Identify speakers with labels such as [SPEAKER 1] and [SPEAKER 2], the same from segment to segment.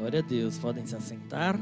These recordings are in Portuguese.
[SPEAKER 1] Glória a Deus. Podem se assentar.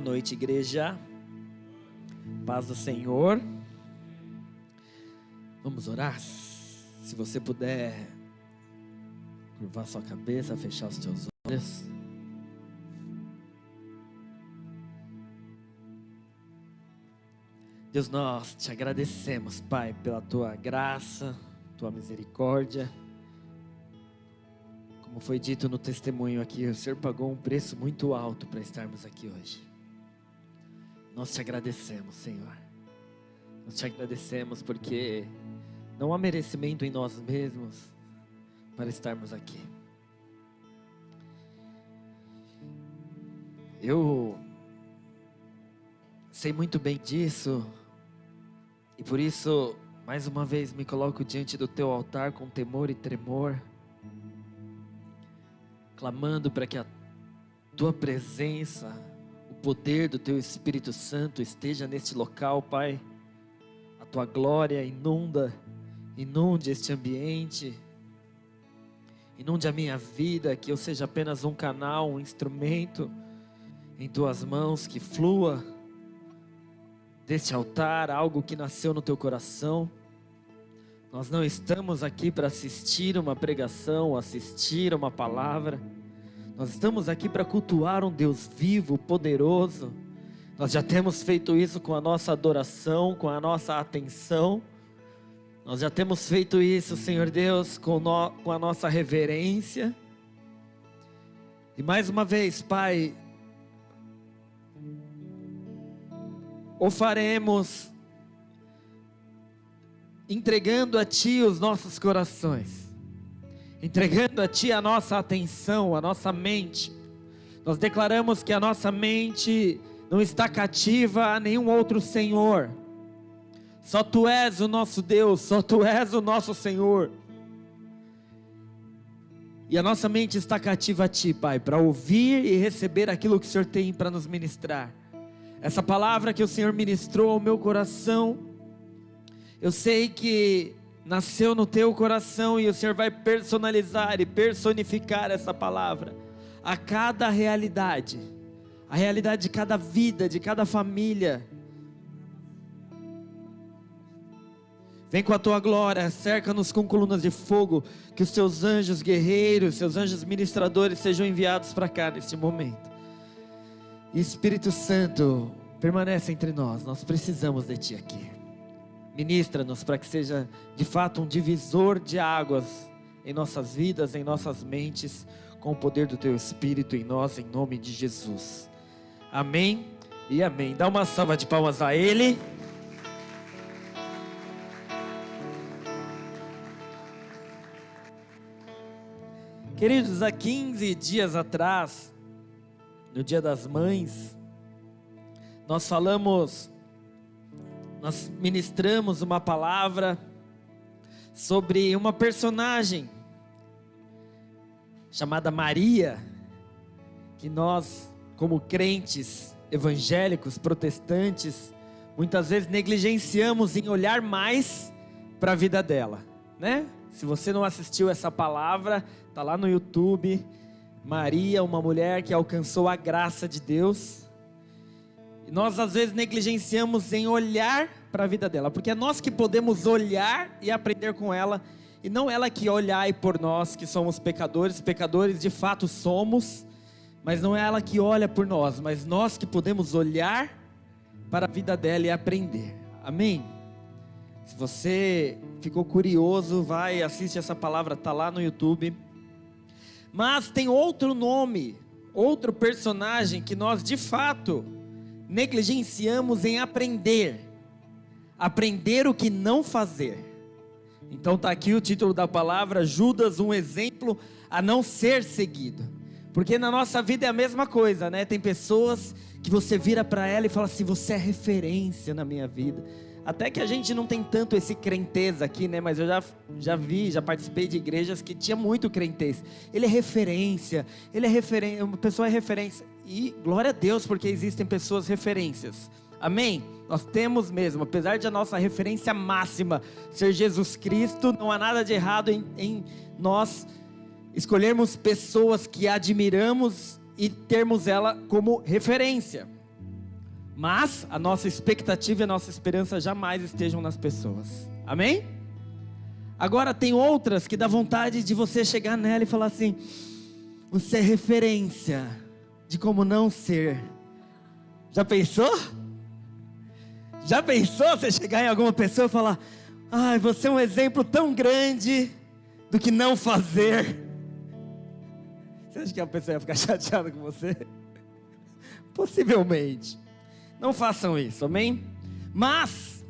[SPEAKER 1] Boa noite, igreja. Paz do Senhor. Vamos orar? Se você puder curvar sua cabeça, fechar os teus olhos. Deus, nós te agradecemos, Pai, pela tua graça, tua misericórdia. Como foi dito no testemunho aqui, o Senhor pagou um preço muito alto para estarmos aqui hoje. Nós te agradecemos, Senhor. Nós te agradecemos porque não há merecimento em nós mesmos para estarmos aqui. Eu sei muito bem disso e por isso, mais uma vez, me coloco diante do teu altar com temor e tremor, clamando para que a tua presença, poder do teu Espírito Santo esteja neste local, Pai. A tua glória inunda, inunde este ambiente, inunde a minha vida, que eu seja apenas um canal, um instrumento em tuas mãos, que flua deste altar, algo que nasceu no teu coração. Nós não estamos aqui para assistir uma pregação, assistir uma palavra. Nós estamos aqui para cultuar um Deus vivo, poderoso. Nós já temos feito isso com a nossa adoração, com a nossa atenção. Nós já temos feito isso, Senhor Deus, com, no, com a nossa reverência. E mais uma vez, Pai, ou faremos entregando a Ti os nossos corações, entregando a Ti a nossa atenção, a nossa mente. Nós declaramos que a nossa mente não está cativa a nenhum outro Senhor. Só Tu és o nosso Deus, só Tu és o nosso Senhor. E a nossa mente está cativa a Ti, Pai, para ouvir e receber aquilo que o Senhor tem para nos ministrar. Essa palavra que o Senhor ministrou ao meu coração, eu sei que nasceu no teu coração e o Senhor vai personalizar e personificar essa palavra a cada realidade, a realidade de cada vida, de cada família. Vem com a tua glória, cerca-nos com colunas de fogo, que os teus anjos guerreiros, seus anjos ministradores sejam enviados para cá neste momento. Espírito Santo, permanece entre nós, nós precisamos de Ti aqui. Ministra-nos para que seja de fato um divisor de águas em nossas vidas, em nossas mentes, com o poder do Teu Espírito em nós, em nome de Jesus. Amém e amém. Dá uma salva de palmas a Ele. Queridos, há 15 dias atrás, no Dia das Mães, nós falamos, nós ministramos uma palavra sobre uma personagem chamada Maria, que nós, como crentes evangélicos, protestantes, muitas vezes negligenciamos em olhar mais para a vida dela, né? Se você não assistiu essa palavra, tá lá no YouTube Maria, uma mulher que alcançou a graça de Deus. Nós às vezes negligenciamos em olhar para a vida dela, porque é nós que podemos olhar e aprender com ela, e não ela que olhar por nós que somos pecadores, pecadores de fato somos, mas não é ela que olha por nós, mas nós que podemos olhar para a vida dela e aprender. Amém? Se você ficou curioso, vai, assiste essa palavra, tá lá no YouTube. Mas tem outro nome, outro personagem que nós de fato negligenciamos em aprender. Aprender o que não fazer. Então tá aqui o título da palavra, Judas, um exemplo a não ser seguido. Porque na nossa vida é a mesma coisa, né? Tem pessoas que você vira para ela e fala assim: "Você é referência na minha vida". Até que a gente não tem tanto esse crenteza aqui, né? Mas eu já, já vi, já participei de igrejas que tinha muito crentez. Ele é referência, ele é referência, uma pessoa é referência. E glória a Deus, porque existem pessoas referências. Amém? Nós temos mesmo, apesar de a nossa referência máxima ser Jesus Cristo, não há nada de errado em, em nós escolhermos pessoas que admiramos e termos ela como referência. Mas a nossa expectativa e a nossa esperança jamais estejam nas pessoas. Amém? Agora tem outras que dá vontade de você chegar nela e falar assim: você é referência de como não ser. Já pensou? Já pensou você chegar em alguma pessoa e falar: ai, você é um exemplo tão grande do que não fazer? Você acha que a pessoa ia ficar chateada com você? Possivelmente. Não façam isso, amém? Mas,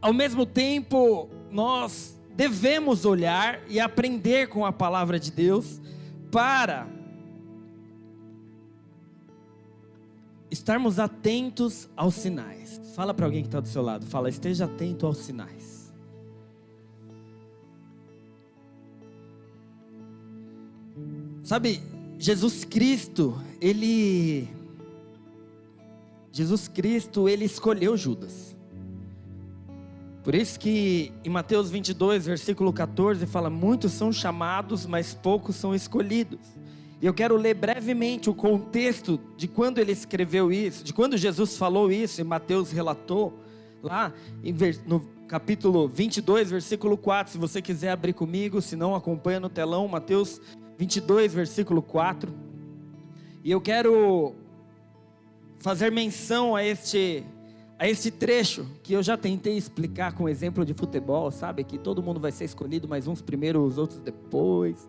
[SPEAKER 1] ao mesmo tempo, nós devemos olhar e aprender com a palavra de Deus para estarmos atentos aos sinais. Fala para alguém que está do seu lado, fala, esteja atento aos sinais. Sabe, Jesus Cristo, ele Jesus Cristo, ele escolheu Judas. Por isso que em Mateus 22, versículo 14, fala: Muitos são chamados, mas poucos são escolhidos. E eu quero ler brevemente o contexto de quando ele escreveu isso, de quando Jesus falou isso e Mateus relatou, lá no capítulo 22, versículo 4. Se você quiser abrir comigo, se não, acompanha no telão, Mateus 22, versículo 4. E eu quero fazer menção a este a este trecho que eu já tentei explicar com exemplo de futebol, sabe? Que todo mundo vai ser escolhido, mas uns primeiro, os outros depois.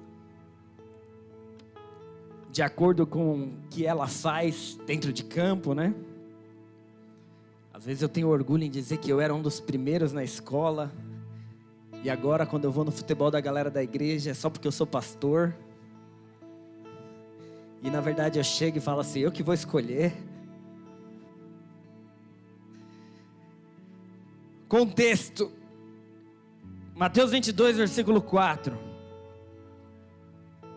[SPEAKER 1] De acordo com o que ela faz dentro de campo, né? Às vezes eu tenho orgulho em dizer que eu era um dos primeiros na escola. E agora, quando eu vou no futebol da galera da igreja, é só porque eu sou pastor. E na verdade eu chego e falo assim: eu que vou escolher. Contexto. Mateus 22, versículo 4.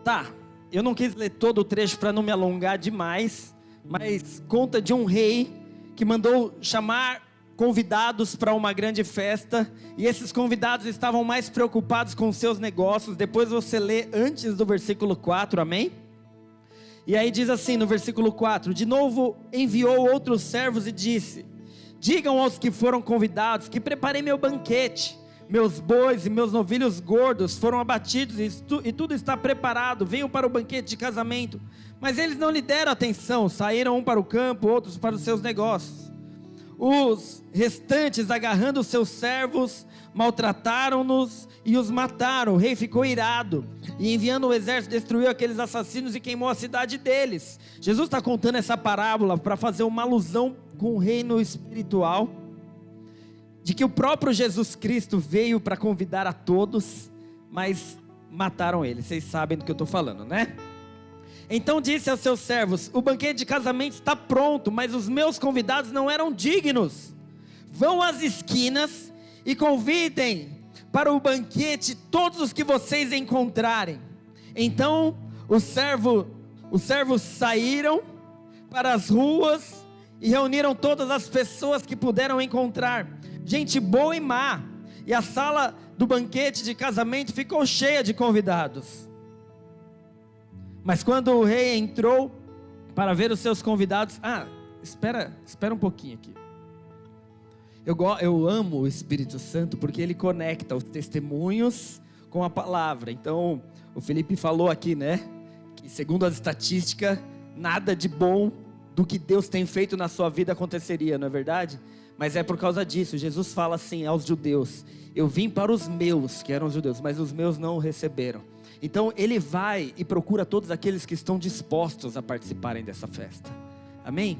[SPEAKER 1] Tá, eu não quis ler todo o trecho para não me alongar demais, mas conta de um rei que mandou chamar convidados para uma grande festa, e esses convidados estavam mais preocupados com seus negócios. Depois você lê antes do versículo 4, amém? E aí diz assim no versículo 4: De novo enviou outros servos e disse: Digam aos que foram convidados que preparei meu banquete. Meus bois e meus novilhos gordos foram abatidos e, tu, e tudo está preparado. Venham para o banquete de casamento. Mas eles não lhe deram atenção. Saíram um para o campo, outros para os seus negócios. Os restantes, agarrando os seus servos, maltrataram-nos e os mataram. O rei ficou irado e, enviando o exército, destruiu aqueles assassinos e queimou a cidade deles. Jesus está contando essa parábola para fazer uma alusão com o reino espiritual, de que o próprio Jesus Cristo veio para convidar a todos, mas mataram ele. Vocês sabem do que eu estou falando, né? Então disse aos seus servos: O banquete de casamento está pronto, mas os meus convidados não eram dignos. Vão às esquinas e convidem para o banquete todos os que vocês encontrarem. Então o servo, os servos saíram para as ruas e reuniram todas as pessoas que puderam encontrar, gente boa e má, e a sala do banquete de casamento ficou cheia de convidados. Mas quando o rei entrou para ver os seus convidados, ah, espera, espera um pouquinho aqui. Eu, eu amo o Espírito Santo porque ele conecta os testemunhos com a palavra. Então, o Felipe falou aqui, né? Que segundo as estatísticas, nada de bom do que Deus tem feito na sua vida aconteceria, não é verdade? Mas é por causa disso. Jesus fala assim aos judeus: Eu vim para os meus, que eram judeus, mas os meus não o receberam. Então ele vai e procura todos aqueles que estão dispostos a participarem dessa festa. Amém?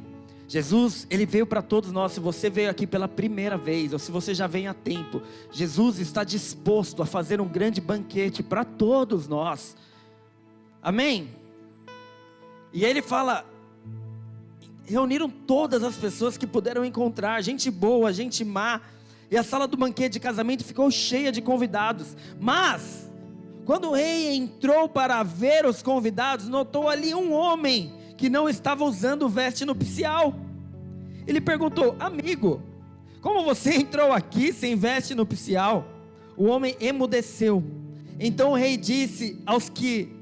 [SPEAKER 1] Jesus, ele veio para todos nós. Se você veio aqui pela primeira vez, ou se você já vem há tempo, Jesus está disposto a fazer um grande banquete para todos nós. Amém? E ele fala: reuniram todas as pessoas que puderam encontrar, gente boa, gente má, e a sala do banquete de casamento ficou cheia de convidados. Mas, quando o rei entrou para ver os convidados, notou ali um homem que não estava usando veste nupcial. Ele perguntou: Amigo, como você entrou aqui sem veste nupcial? O homem emudeceu. Então o rei disse aos que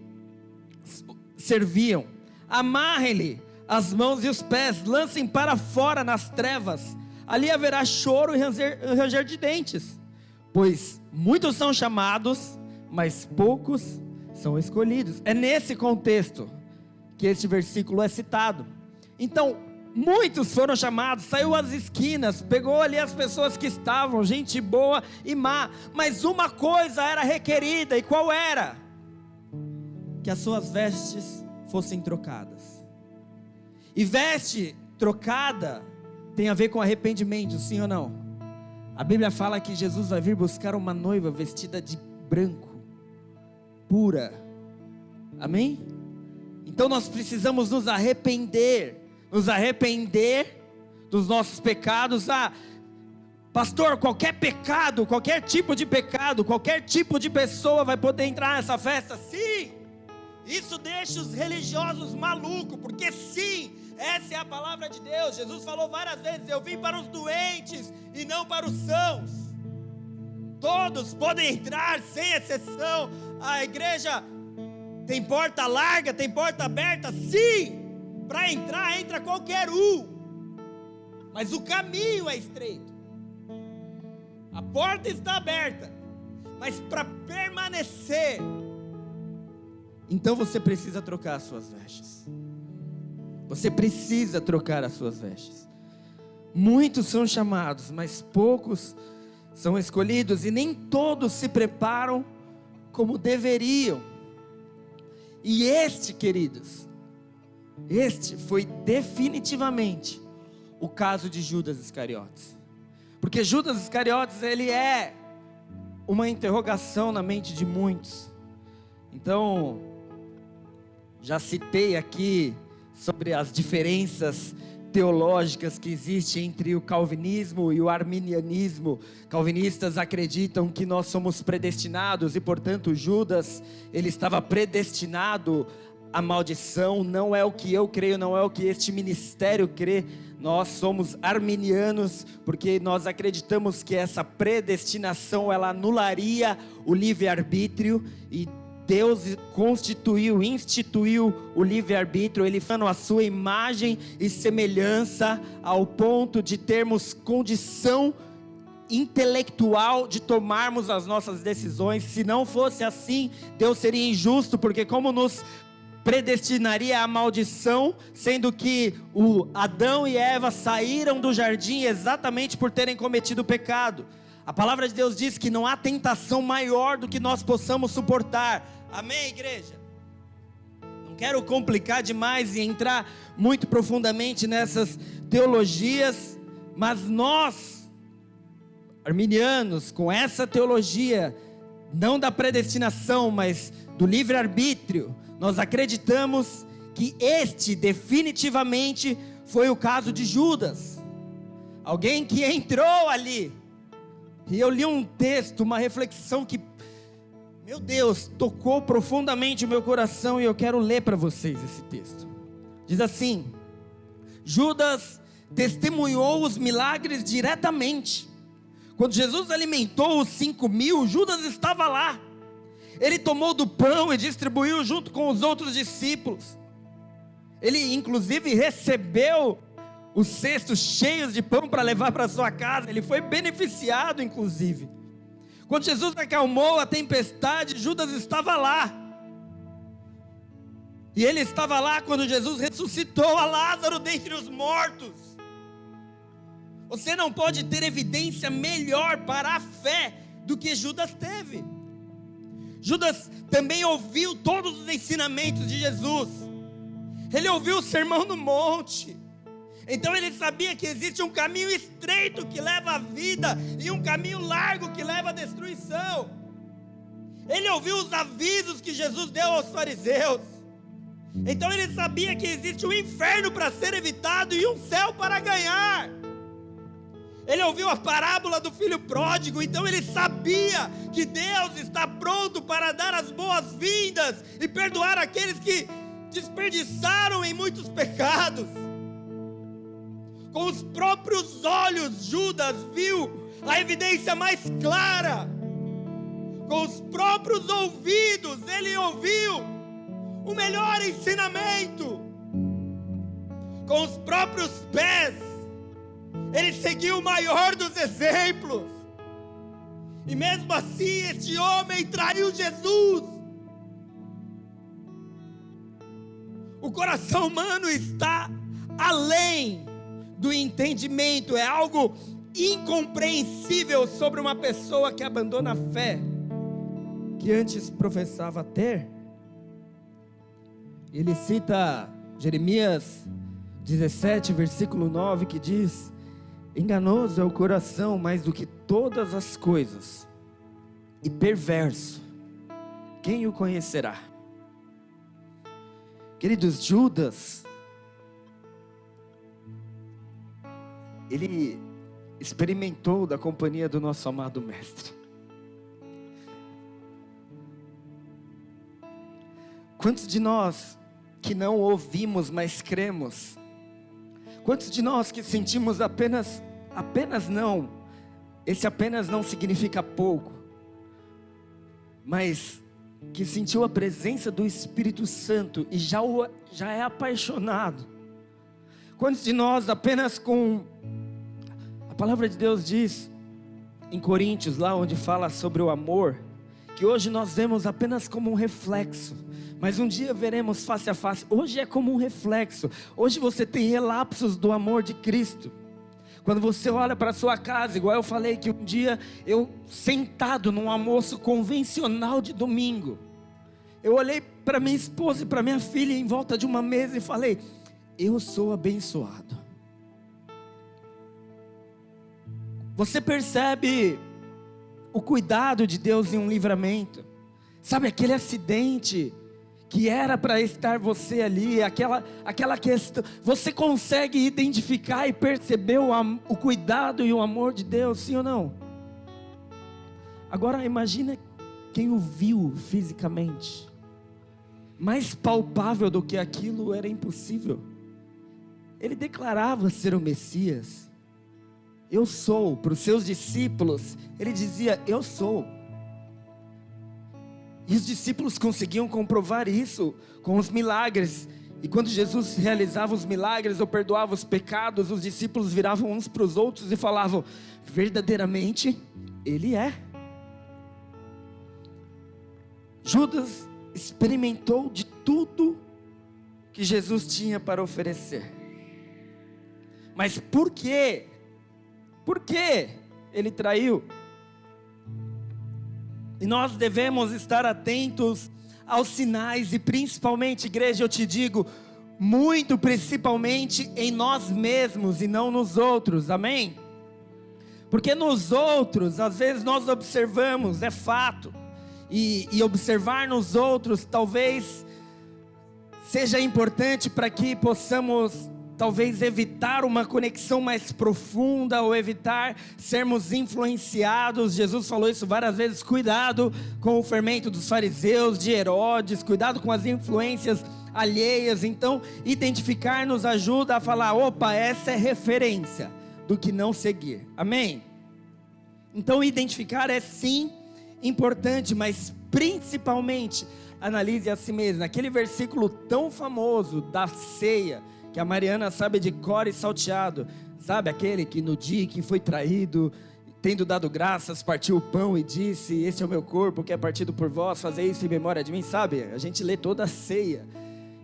[SPEAKER 1] serviam: Amarrem-lhe as mãos e os pés, lancem para fora nas trevas. Ali haverá choro e ranger, ranger de dentes, pois muitos são chamados, mas poucos são escolhidos. É nesse contexto que este versículo é citado. Então, muitos foram chamados, saiu às esquinas, pegou ali as pessoas que estavam, gente boa e má, mas uma coisa era requerida, e qual era? Que as suas vestes fossem trocadas. E veste trocada tem a ver com arrependimento, sim ou não? A Bíblia fala que Jesus vai vir buscar uma noiva vestida de branco, pura. Amém? Então nós precisamos nos arrepender, nos arrepender dos nossos pecados. Ah, pastor, qualquer pecado, qualquer tipo de pecado, qualquer tipo de pessoa vai poder entrar nessa festa? Sim! Isso deixa os religiosos malucos, porque sim, essa é a palavra de Deus. Jesus falou várias vezes: Eu vim para os doentes e não para os sãos. Todos podem entrar, sem exceção. A igreja tem porta larga, tem porta aberta? Sim! Para entrar, entra qualquer um. Mas o caminho é estreito. A porta está aberta. Mas para permanecer, então você precisa trocar as suas vestes. Você precisa trocar as suas vestes. Muitos são chamados, mas poucos são escolhidos, e nem todos se preparam como deveriam. E este, queridos, este foi definitivamente o caso de Judas Iscariotes. Porque Judas Iscariotes, ele é uma interrogação na mente de muitos. Então, já citei aqui sobre as diferenças teológicas que existem entre o calvinismo e o arminianismo. Calvinistas acreditam que nós somos predestinados e, portanto, Judas, ele estava predestinado à maldição, não é o que eu creio, não é o que este ministério crê. Nós somos arminianos porque nós acreditamos que essa predestinação ela anularia o livre-arbítrio e Deus constituiu, instituiu o livre-arbítrio, ele fez a sua imagem e semelhança ao ponto de termos condição intelectual de tomarmos as nossas decisões. Se não fosse assim, Deus seria injusto, porque como nos predestinaria à maldição, sendo que o Adão e Eva saíram do jardim exatamente por terem cometido pecado. A palavra de Deus diz que não há tentação maior do que nós possamos suportar. Amém, igreja? Não quero complicar demais e entrar muito profundamente nessas teologias, mas nós, arminianos, com essa teologia, não da predestinação, mas do livre-arbítrio, nós acreditamos que este definitivamente foi o caso de Judas. Alguém que entrou ali e eu li um texto, uma reflexão que, meu Deus, tocou profundamente o meu coração e eu quero ler para vocês esse texto. Diz assim: Judas testemunhou os milagres diretamente. Quando Jesus alimentou os cinco mil, Judas estava lá. Ele tomou do pão e distribuiu junto com os outros discípulos. Ele, inclusive, recebeu os cestos cheios de pão para levar para sua casa. Ele foi beneficiado, inclusive. Quando Jesus acalmou a tempestade, Judas estava lá. E ele estava lá quando Jesus ressuscitou a Lázaro dentre os mortos. Você não pode ter evidência melhor para a fé do que Judas teve. Judas também ouviu todos os ensinamentos de Jesus. Ele ouviu o sermão do monte. Então ele sabia que existe um caminho estreito que leva à vida e um caminho largo que leva à destruição. Ele ouviu os avisos que Jesus deu aos fariseus. Então ele sabia que existe um inferno para ser evitado e um céu para ganhar. Ele ouviu a parábola do filho pródigo, então ele sabia que Deus está pronto para dar as boas-vindas e perdoar aqueles que desperdiçaram em muitos pecados. Com os próprios olhos, Judas viu a evidência mais clara. Com os próprios ouvidos, ele ouviu o melhor ensinamento. Com os próprios pés, ele seguiu o maior dos exemplos. E mesmo assim, este homem traiu Jesus. O coração humano está além do entendimento, é algo incompreensível sobre uma pessoa que abandona a fé que antes professava ter. Ele cita Jeremias 17, versículo 9, que diz: Enganoso é o coração mais do que todas as coisas, e perverso, quem o conhecerá? Queridos, Judas ele experimentou da companhia do nosso amado Mestre. Quantos de nós que não ouvimos, mas cremos? Quantos de nós que sentimos apenas, apenas não? Esse apenas não significa pouco, mas que sentiu a presença do Espírito Santo e já, já é apaixonado. Quantos de nós apenas com a palavra de Deus diz em Coríntios, lá onde fala sobre o amor, que hoje nós vemos apenas como um reflexo, mas um dia veremos face a face. Hoje é como um reflexo. Hoje você tem relapsos do amor de Cristo. Quando você olha para sua casa, igual eu falei que um dia eu sentado num almoço convencional de domingo, eu olhei para minha esposa e para minha filha em volta de uma mesa e falei: "Eu sou abençoado". Você percebe o cuidado de Deus em um livramento. Sabe aquele acidente que era para estar você ali, aquela, aquela questão, você consegue identificar e perceber o, o cuidado e o amor de Deus, sim ou não? Agora imagine quem o viu fisicamente. Mais palpável do que aquilo era impossível. Ele declarava ser o Messias. Eu sou, para os seus discípulos, ele dizia: Eu sou. E os discípulos conseguiam comprovar isso com os milagres. E quando Jesus realizava os milagres ou perdoava os pecados, os discípulos viravam uns para os outros e falavam: verdadeiramente, Ele é. Judas experimentou de tudo que Jesus tinha para oferecer. Mas por quê? Por que ele traiu? E nós devemos estar atentos aos sinais e principalmente, igreja, eu te digo, muito principalmente em nós mesmos e não nos outros. Amém? Porque nos outros, às vezes nós observamos, é fato. E, e observar nos outros talvez seja importante para que possamos talvez evitar uma conexão mais profunda ou evitar sermos influenciados. Jesus falou isso várias vezes. Cuidado com o fermento dos fariseus, de Herodes, cuidado com as influências alheias. Então, identificar nos ajuda a falar: opa, essa é referência do que não seguir. Amém? Então, identificar é sim importante, mas principalmente analise a si mesmo. Aquele versículo tão famoso da ceia que a Mariana sabe de cor e salteado. Sabe aquele que no dia que foi traído, tendo dado graças, partiu o pão e disse: Este é o meu corpo que é partido por vós, fazer isso em memória de mim. Sabe? A gente lê toda a ceia.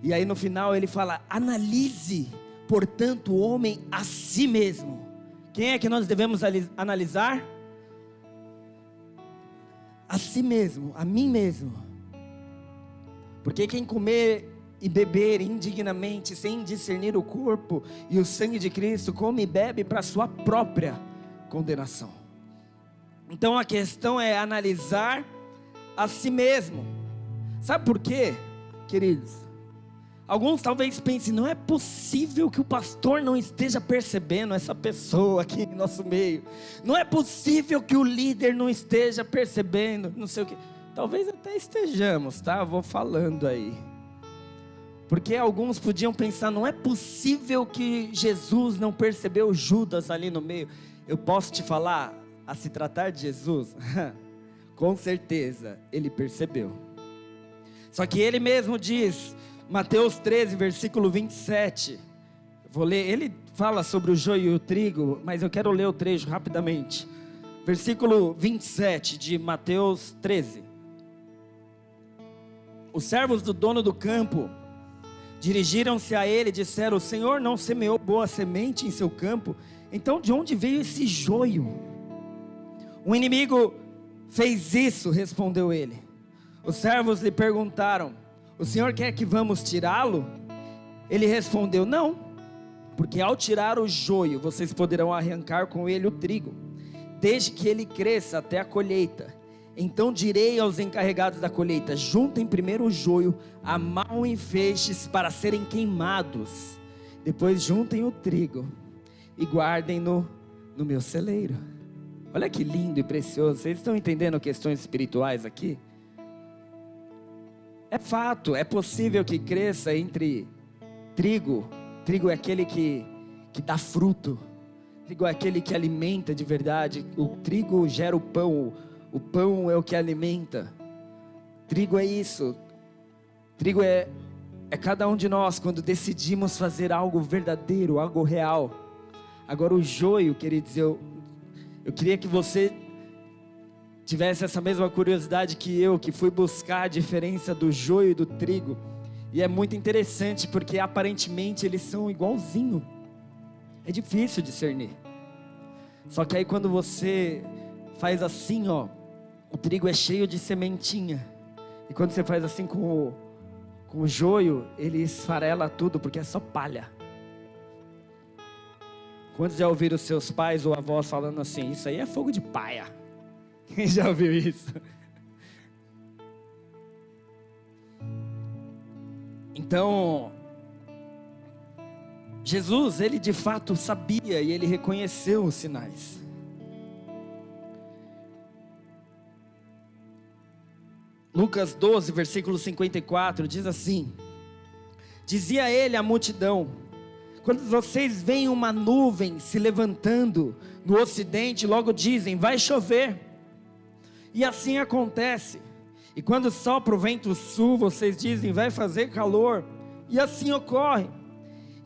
[SPEAKER 1] E aí no final ele fala: Analise, portanto, o homem a si mesmo. Quem é que nós devemos analisar? A si mesmo, a mim mesmo. Porque quem comer e beber indignamente, sem discernir o corpo e o sangue de Cristo, come e bebe para sua própria condenação. Então a questão é analisar a si mesmo. Sabe por quê, queridos? Alguns talvez pensem, não é possível que o pastor não esteja percebendo essa pessoa aqui em nosso meio. Não é possível que o líder não esteja percebendo, não sei o que. Talvez até estejamos, tá? vou falando aí. Porque alguns podiam pensar, não é possível que Jesus não percebeu Judas ali no meio. Eu posso te falar, a se tratar de Jesus, com certeza ele percebeu. Só que ele mesmo diz, Mateus 13, versículo 27. Vou ler, ele fala sobre o joio e o trigo, mas eu quero ler o trecho rapidamente. Versículo 27 de Mateus 13. Os servos do dono do campo Dirigiram-se a ele e disseram: O Senhor não semeou boa semente em seu campo, então de onde veio esse joio? O inimigo fez isso, respondeu ele. Os servos lhe perguntaram: O Senhor quer que vamos tirá-lo? Ele respondeu: Não, porque ao tirar o joio, vocês poderão arrancar com ele o trigo, desde que ele cresça até a colheita. Então direi aos encarregados da colheita: juntem primeiro o joio, amarram em feixes para serem queimados. Depois juntem o trigo e guardem-no no meu celeiro. Olha que lindo e precioso. Vocês estão entendendo questões espirituais aqui? É fato, é possível que cresça entre trigo. Trigo é aquele que, que dá fruto. Trigo é aquele que alimenta de verdade. O trigo gera o pão o pão é o que alimenta. Trigo é isso. Trigo é, é cada um de nós quando decidimos fazer algo verdadeiro, algo real. Agora o joio, queridos, eu, eu queria que você tivesse essa mesma curiosidade que eu, que fui buscar a diferença do joio e do trigo. E é muito interessante porque aparentemente eles são igualzinho. É difícil discernir. Só que aí quando você faz assim, ó, o trigo é cheio de sementinha. E quando você faz assim com o, com o joio, ele esfarela tudo, porque é só palha. Quantos já ouviram seus pais ou avós falando assim? Isso aí é fogo de paia. Quem já ouviu isso? Então, Jesus, ele de fato sabia e ele reconheceu os sinais. Lucas 12, versículo 54, diz assim: Dizia ele à multidão: Quando vocês veem uma nuvem se levantando no ocidente, logo dizem: Vai chover. E assim acontece. E quando sopra o vento sul, vocês dizem: Vai fazer calor. E assim ocorre.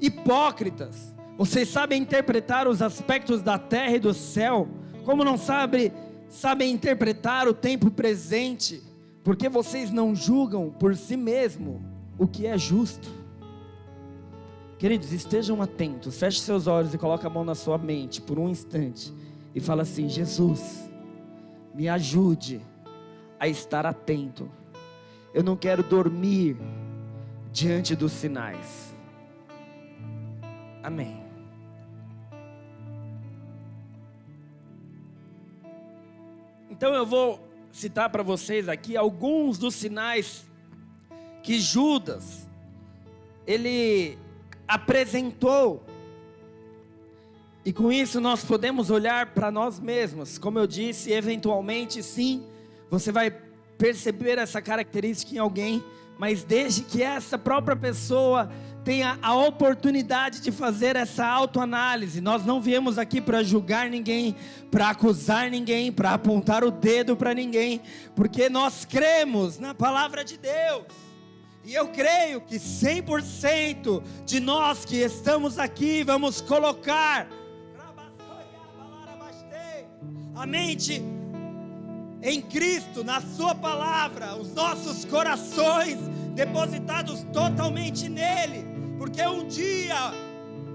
[SPEAKER 1] Hipócritas, vocês sabem interpretar os aspectos da terra e do céu, como não sabe, sabem interpretar o tempo presente porque vocês não julgam por si mesmo o que é justo. Queridos, estejam atentos, feche seus olhos e coloque a mão na sua mente por um instante e fala assim: Jesus, me ajude a estar atento. Eu não quero dormir diante dos sinais. Amém. Então eu vou citar para vocês aqui alguns dos sinais que Judas ele apresentou. E com isso nós podemos olhar para nós mesmos. Como eu disse, eventualmente sim, você vai perceber essa característica em alguém, mas desde que essa própria pessoa tenha a oportunidade de fazer essa autoanálise. Nós não viemos aqui para julgar ninguém, para acusar ninguém, para apontar o dedo para ninguém, porque nós cremos na palavra de Deus. E eu creio que 100% de nós que estamos aqui vamos colocar a mente em Cristo, na Sua palavra, os nossos corações depositados totalmente nele porque um dia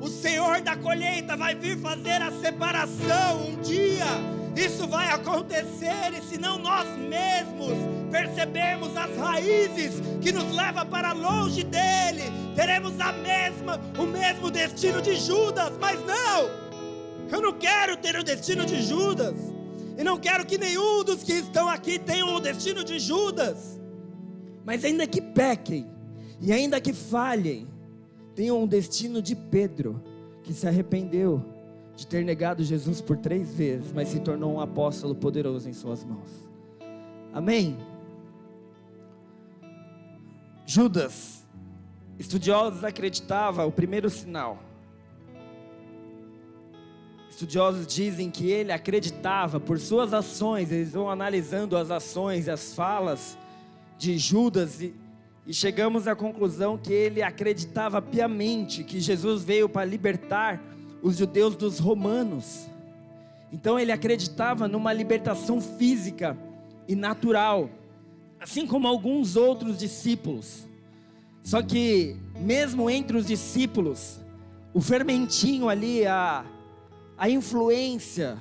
[SPEAKER 1] o Senhor da colheita vai vir fazer a separação. Um dia isso vai acontecer e se não nós mesmos percebermos as raízes que nos leva para longe dele, teremos a mesma, o mesmo destino de Judas, mas não. Eu não quero ter o destino de Judas. E não quero que nenhum dos que estão aqui tenham o destino de Judas. Mas ainda que pequem e ainda que falhem, tenham o destino de Pedro, que se arrependeu de ter negado Jesus por três vezes, mas se tornou um apóstolo poderoso em suas mãos. Amém? Judas, estudiosos acreditavam o primeiro sinal. Estudiosos dizem que ele acreditava por suas ações, eles vão analisando as ações as falas de Judas e, e chegamos à conclusão que ele acreditava piamente que Jesus veio para libertar os judeus dos romanos. Então ele acreditava numa libertação física e natural, assim como alguns outros discípulos. Só que, mesmo entre os discípulos, o fermentinho ali, a, a influência,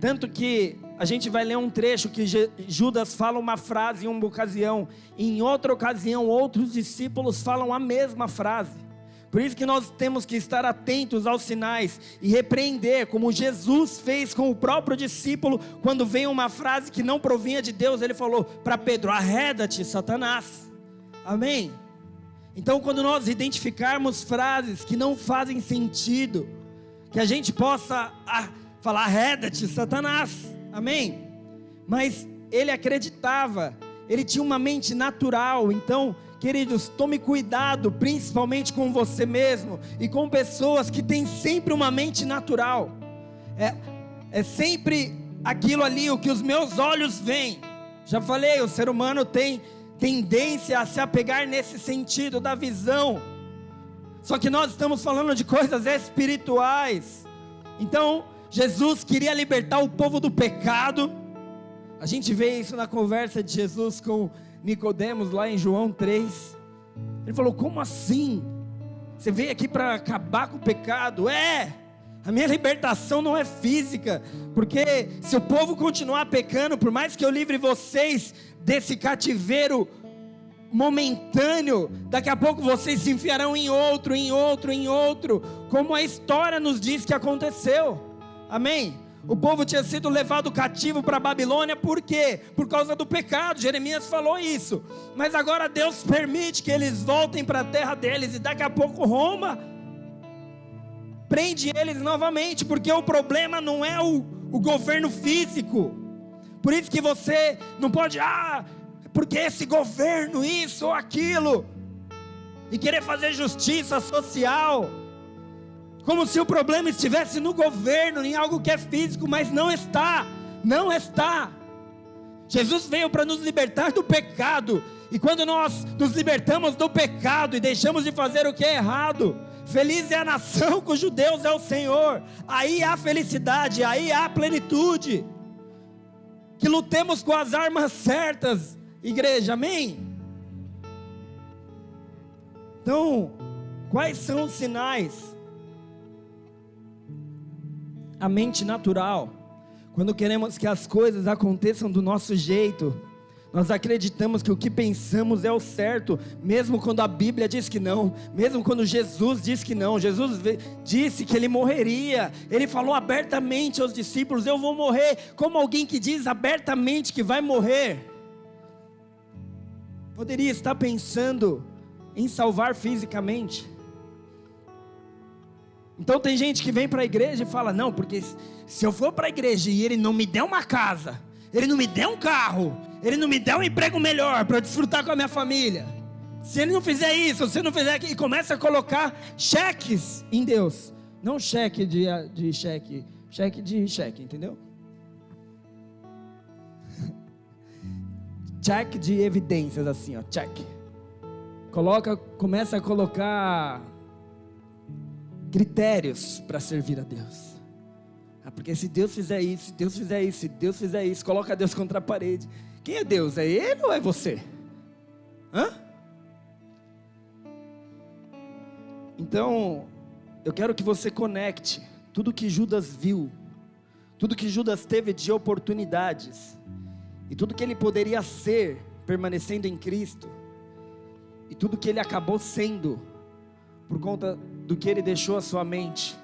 [SPEAKER 1] tanto que a gente vai ler um trecho que Judas fala uma frase em uma ocasião, em outra ocasião, outros discípulos falam a mesma frase. Por isso que nós temos que estar atentos aos sinais e repreender, como Jesus fez com o próprio discípulo, quando vem uma frase que não provinha de Deus, ele falou para Pedro: arreda-te, Satanás. Amém? Então, quando nós identificarmos frases que não fazem sentido, que a gente possa ah, falar: arreda-te, Satanás. Amém? Mas ele acreditava, ele tinha uma mente natural, então Queridos, tome cuidado, principalmente com você mesmo e com pessoas que têm sempre uma mente natural. É, é sempre aquilo ali, o que os meus olhos veem. Já falei, o ser humano tem tendência a se apegar nesse sentido da visão. Só que nós estamos falando de coisas espirituais. Então, Jesus queria libertar o povo do pecado. A gente vê isso na conversa de Jesus com Nicodemos lá em João 3. Ele falou: "Como assim? Você veio aqui para acabar com o pecado?" É. A minha libertação não é física, porque se o povo continuar pecando, por mais que eu livre vocês desse cativeiro momentâneo, daqui a pouco vocês se enfiarão em outro, em outro, em outro, como a história nos diz que aconteceu. Amém? O povo tinha sido levado cativo para a Babilônia, por quê? Por causa do pecado. Jeremias falou isso. Mas agora Deus permite que eles voltem para a terra deles, e daqui a pouco Roma prende eles novamente, porque o problema não é o, o governo físico. Por isso que você não pode, ah, porque esse governo, isso ou aquilo, e querer fazer justiça social como se o problema estivesse no governo, em algo que é físico, mas não está. Não está. Jesus veio para nos libertar do pecado. E quando nós nos libertamos do pecado e deixamos de fazer o que é errado, feliz é a nação cujo Deus é o Senhor. Aí há felicidade, aí há plenitude. Que lutemos com as armas certas, igreja, amém? Então, quais são os sinais a mente natural, quando queremos que as coisas aconteçam do nosso jeito, nós acreditamos que o que pensamos é o certo, mesmo quando a Bíblia diz que não, mesmo quando Jesus diz que não. Jesus disse que ele morreria, ele falou abertamente aos discípulos: Eu vou morrer, como alguém que diz abertamente que vai morrer. Poderia estar pensando em salvar fisicamente, então tem gente que vem para a igreja e fala: não, porque se eu for para a igreja e ele não me der uma casa, ele não me der um carro, ele não me der um emprego melhor para desfrutar com a minha família, se ele não fizer isso, se ele não fizer aquilo, e começa a colocar cheques em Deus, não cheque de, de cheque, cheque de cheque, entendeu? check de evidências assim, ó, check. Coloca, começa a colocar critérios para servir a Deus. Ah, porque se Deus fizer isso, se Deus fizer isso, se Deus fizer isso, coloca Deus contra a parede. Quem é Deus? É Ele ou é você? Hã? Então, eu quero que você conecte tudo que Judas viu tudo que Judas teve de oportunidades, e tudo que ele poderia ser permanecendo em Cristo, e tudo que ele acabou sendo, por conta do que ele deixou a sua mente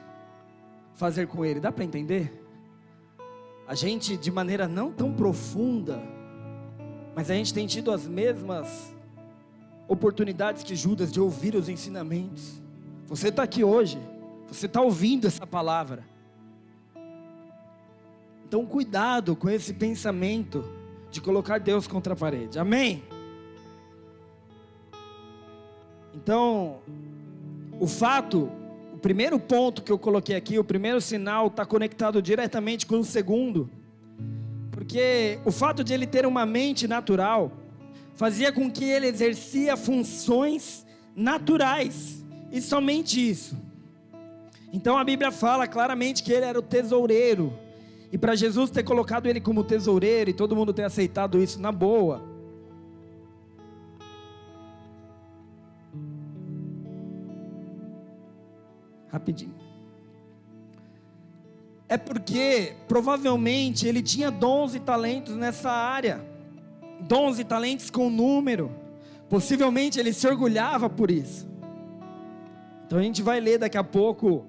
[SPEAKER 1] fazer com ele. Dá para entender? A gente, de maneira não tão profunda, mas a gente tem tido as mesmas oportunidades que Judas de ouvir os ensinamentos. Você está aqui hoje, você está ouvindo essa palavra. Então, cuidado com esse pensamento de colocar Deus contra a parede. Amém? Então, o fato, o primeiro ponto que eu coloquei aqui, o primeiro sinal, está conectado diretamente com o segundo, porque o fato de ele ter uma mente natural fazia com que ele exercia funções naturais, e somente isso. Então a Bíblia fala claramente que ele era o tesoureiro, e para Jesus ter colocado ele como tesoureiro e todo mundo ter aceitado isso na boa, rapidinho. É porque provavelmente ele tinha dons e talentos nessa área, dons e talentos com número. Possivelmente ele se orgulhava por isso. Então a gente vai ler daqui a pouco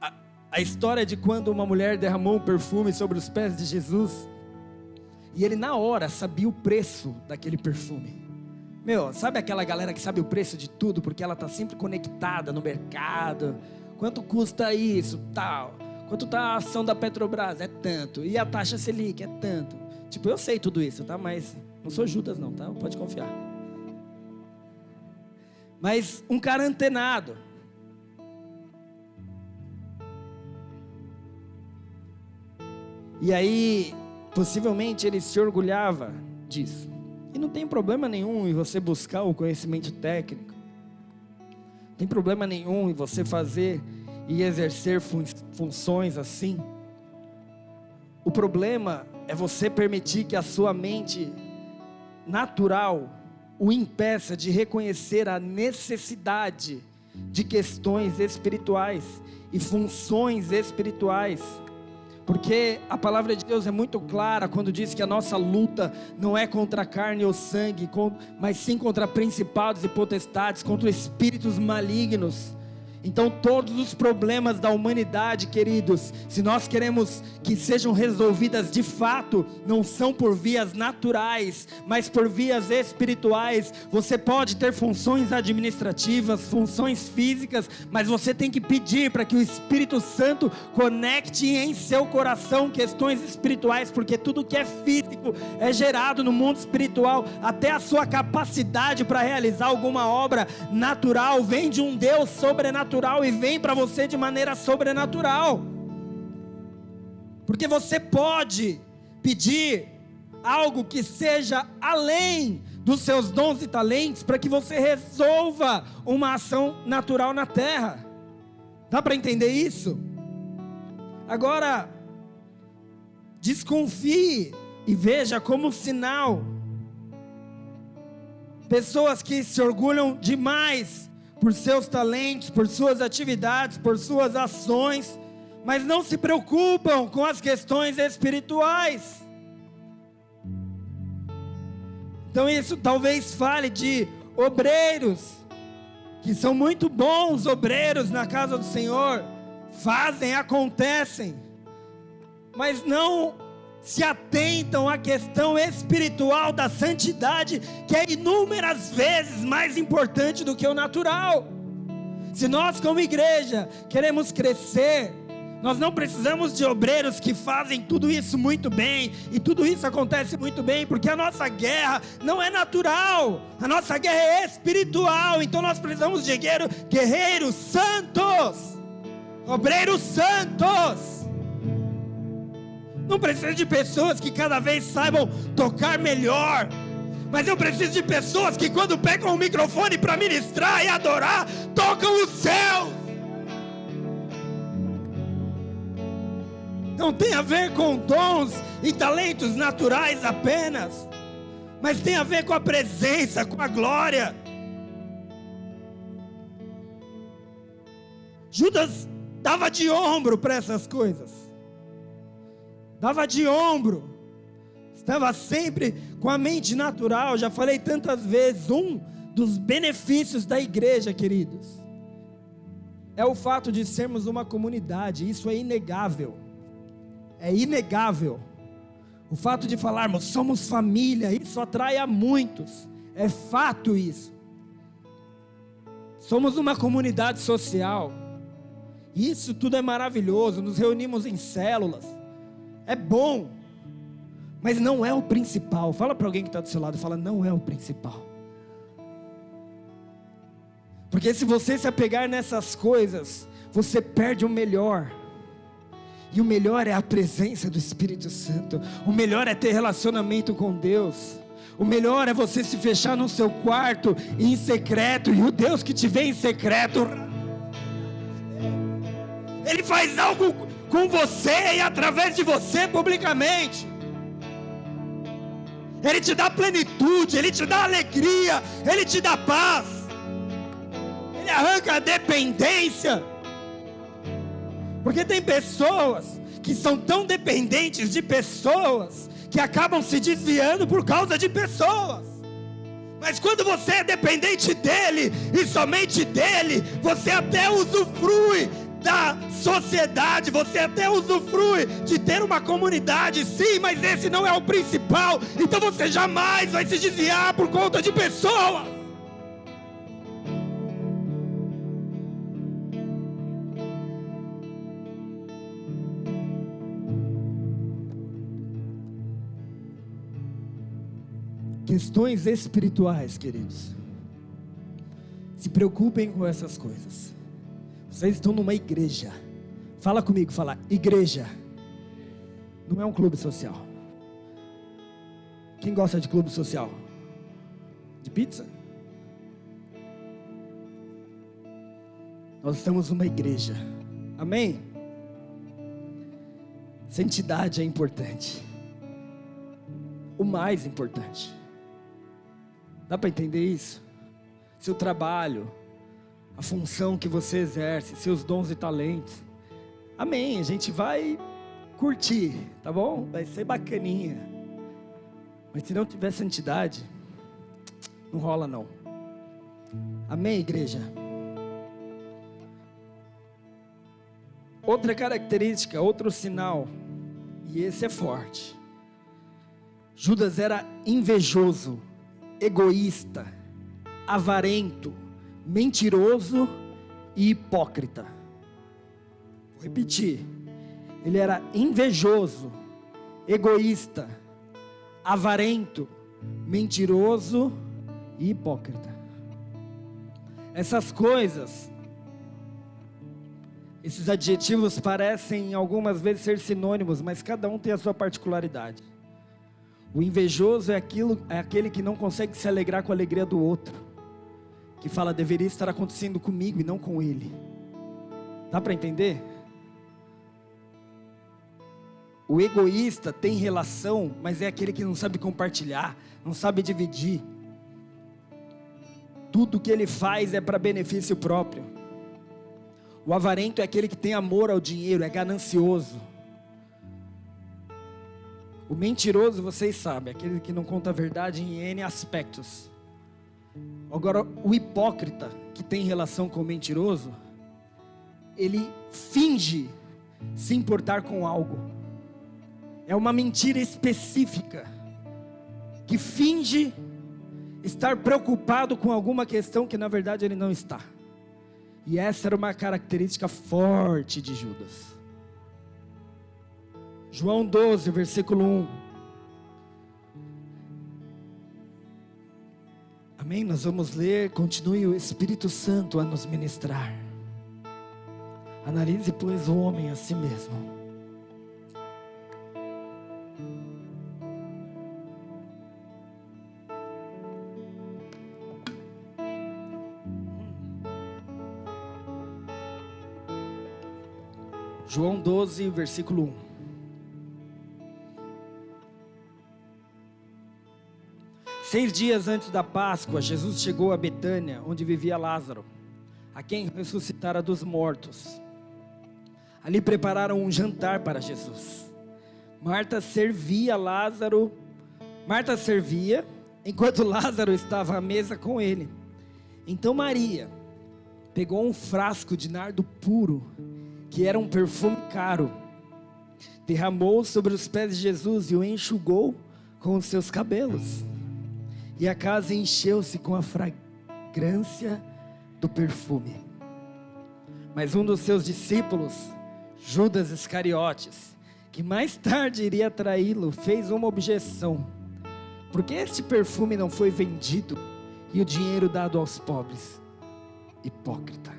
[SPEAKER 1] a, a história de quando uma mulher derramou um perfume sobre os pés de Jesus. E ele na hora sabia o preço daquele perfume. Meu, sabe aquela galera que sabe o preço de tudo porque ela está sempre conectada no mercado? Quanto custa isso, tal? Quanto está a ação da Petrobras? É tanto. E a taxa Selic? É tanto. Tipo, eu sei tudo isso, tá? Mas não sou Judas não, tá? Pode confiar. Mas um cara antenado. E aí, possivelmente ele se orgulhava disso. E não tem problema nenhum em você buscar o conhecimento técnico. Não tem problema nenhum em você fazer e exercer fun funções assim. O problema é você permitir que a sua mente natural o impeça de reconhecer a necessidade de questões espirituais e funções espirituais porque a palavra de Deus é muito clara quando diz que a nossa luta não é contra carne ou sangue, mas sim contra principados e potestades, contra espíritos malignos. Então, todos os problemas da humanidade, queridos, se nós queremos que sejam resolvidas de fato, não são por vias naturais, mas por vias espirituais. Você pode ter funções administrativas, funções físicas, mas você tem que pedir para que o Espírito Santo conecte em seu coração questões espirituais, porque tudo que é físico é gerado no mundo espiritual, até a sua capacidade para realizar alguma obra natural vem de um Deus sobrenatural natural e vem para você de maneira sobrenatural. Porque você pode pedir algo que seja além dos seus dons e talentos para que você resolva uma ação natural na terra. Dá para entender isso? Agora, desconfie e veja como sinal pessoas que se orgulham demais por seus talentos, por suas atividades, por suas ações, mas não se preocupam com as questões espirituais. Então, isso talvez fale de obreiros, que são muito bons obreiros na casa do Senhor, fazem, acontecem, mas não se atentam à questão espiritual da santidade, que é inúmeras vezes mais importante do que o natural. Se nós, como igreja, queremos crescer, nós não precisamos de obreiros que fazem tudo isso muito bem, e tudo isso acontece muito bem, porque a nossa guerra não é natural, a nossa guerra é espiritual, então nós precisamos de guerreiros santos, obreiros santos. Não preciso de pessoas que cada vez saibam tocar melhor. Mas eu preciso de pessoas que, quando pegam o microfone para ministrar e adorar, tocam os céus. Não tem a ver com dons e talentos naturais apenas, mas tem a ver com a presença, com a glória. Judas dava de ombro para essas coisas. Dava de ombro. Estava sempre com a mente natural. Já falei tantas vezes, um dos benefícios da igreja, queridos, é o fato de sermos uma comunidade. Isso é inegável. É inegável. O fato de falarmos somos família, isso atrai a muitos. É fato isso. Somos uma comunidade social. Isso tudo é maravilhoso. Nos reunimos em células. É bom. Mas não é o principal. Fala para alguém que está do seu lado. Fala, não é o principal. Porque se você se apegar nessas coisas, você perde o melhor. E o melhor é a presença do Espírito Santo. O melhor é ter relacionamento com Deus. O melhor é você se fechar no seu quarto em secreto e o Deus que te vê em secreto ele faz algo com você e através de você publicamente. Ele te dá plenitude, ele te dá alegria, ele te dá paz. Ele arranca a dependência. Porque tem pessoas que são tão dependentes de pessoas que acabam se desviando por causa de pessoas. Mas quando você é dependente dele e somente dele, você até usufrui da sociedade, você até usufrui de ter uma comunidade, sim, mas esse não é o principal. Então você jamais vai se desviar por conta de pessoas. questões espirituais, queridos. Se preocupem com essas coisas. Vocês estão numa igreja. Fala comigo, fala, igreja. Não é um clube social. Quem gosta de clube social? De pizza? Nós estamos numa igreja. Amém? Santidade é importante. O mais importante. Dá para entender isso? Seu trabalho, a função que você exerce, seus dons e talentos. Amém. A gente vai curtir, tá bom? Vai ser bacaninha. Mas se não tiver santidade, não rola não. Amém, igreja? Outra característica, outro sinal, e esse é forte. Judas era invejoso egoísta, avarento, mentiroso e hipócrita. Vou repetir. Ele era invejoso, egoísta, avarento, mentiroso e hipócrita. Essas coisas, esses adjetivos parecem algumas vezes ser sinônimos, mas cada um tem a sua particularidade. O invejoso é, aquilo, é aquele que não consegue se alegrar com a alegria do outro. Que fala, deveria estar acontecendo comigo e não com ele. Dá para entender? O egoísta tem relação, mas é aquele que não sabe compartilhar, não sabe dividir. Tudo que ele faz é para benefício próprio. O avarento é aquele que tem amor ao dinheiro, é ganancioso. O mentiroso, vocês sabem, aquele que não conta a verdade em N aspectos. Agora, o hipócrita, que tem relação com o mentiroso, ele finge se importar com algo. É uma mentira específica, que finge estar preocupado com alguma questão que na verdade ele não está. E essa era uma característica forte de Judas. João 12, versículo 1. Amém? Nós vamos ler, continue o Espírito Santo a nos ministrar. Analise, pois, o homem a si mesmo. João 12, versículo 1. Seis dias antes da Páscoa, Jesus chegou a Betânia, onde vivia Lázaro, a quem ressuscitara dos mortos. Ali prepararam um jantar para Jesus. Marta servia Lázaro. Marta servia, enquanto Lázaro estava à mesa com ele. Então Maria pegou um frasco de nardo puro, que era um perfume caro, derramou sobre os pés de Jesus e o enxugou com os seus cabelos. E a casa encheu-se com a fragrância do perfume. Mas um dos seus discípulos, Judas Iscariotes, que mais tarde iria traí-lo, fez uma objeção. Porque este perfume não foi vendido e o dinheiro dado aos pobres? Hipócrita.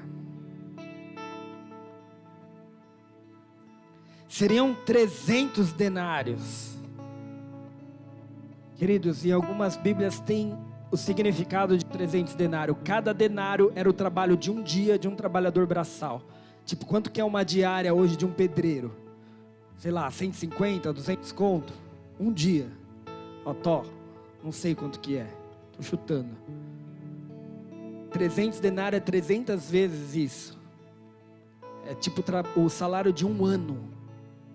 [SPEAKER 1] Seriam 300 denários. Queridos, e algumas Bíblias têm o significado de 300 denários. Cada denário era o trabalho de um dia de um trabalhador braçal. Tipo, quanto que é uma diária hoje de um pedreiro? Sei lá, 150, 200 conto? Um dia. Ó, tó, não sei quanto que é. Tô chutando. 300 denários é 300 vezes isso. É tipo o salário de um ano.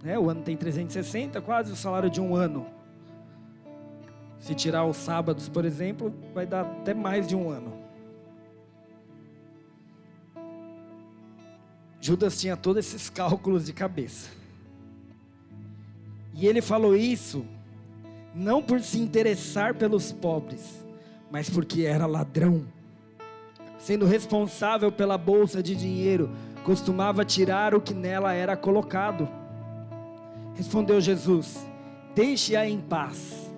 [SPEAKER 1] Né? O ano tem 360, quase o salário de um ano. Se tirar os sábados, por exemplo, vai dar até mais de um ano. Judas tinha todos esses cálculos de cabeça. E ele falou isso não por se interessar pelos pobres, mas porque era ladrão. Sendo responsável pela bolsa de dinheiro, costumava tirar o que nela era colocado. Respondeu Jesus: Deixe-a em paz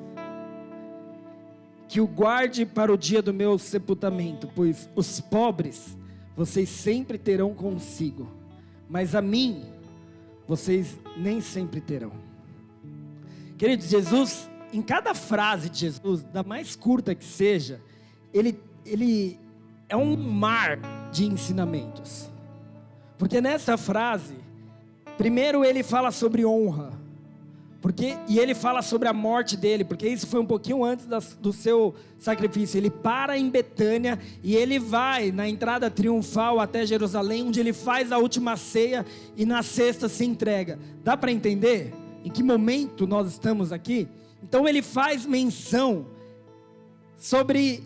[SPEAKER 1] que o guarde para o dia do meu sepultamento, pois os pobres vocês sempre terão consigo, mas a mim vocês nem sempre terão. Queridos, Jesus, em cada frase de Jesus, da mais curta que seja, ele, ele é um mar de ensinamentos. Porque nessa frase, primeiro ele fala sobre honra, porque, e ele fala sobre a morte dele, porque isso foi um pouquinho antes das, do seu sacrifício. Ele para em Betânia e ele vai na entrada triunfal até Jerusalém, onde ele faz a última ceia e na sexta se entrega. Dá para entender em que momento nós estamos aqui? Então ele faz menção sobre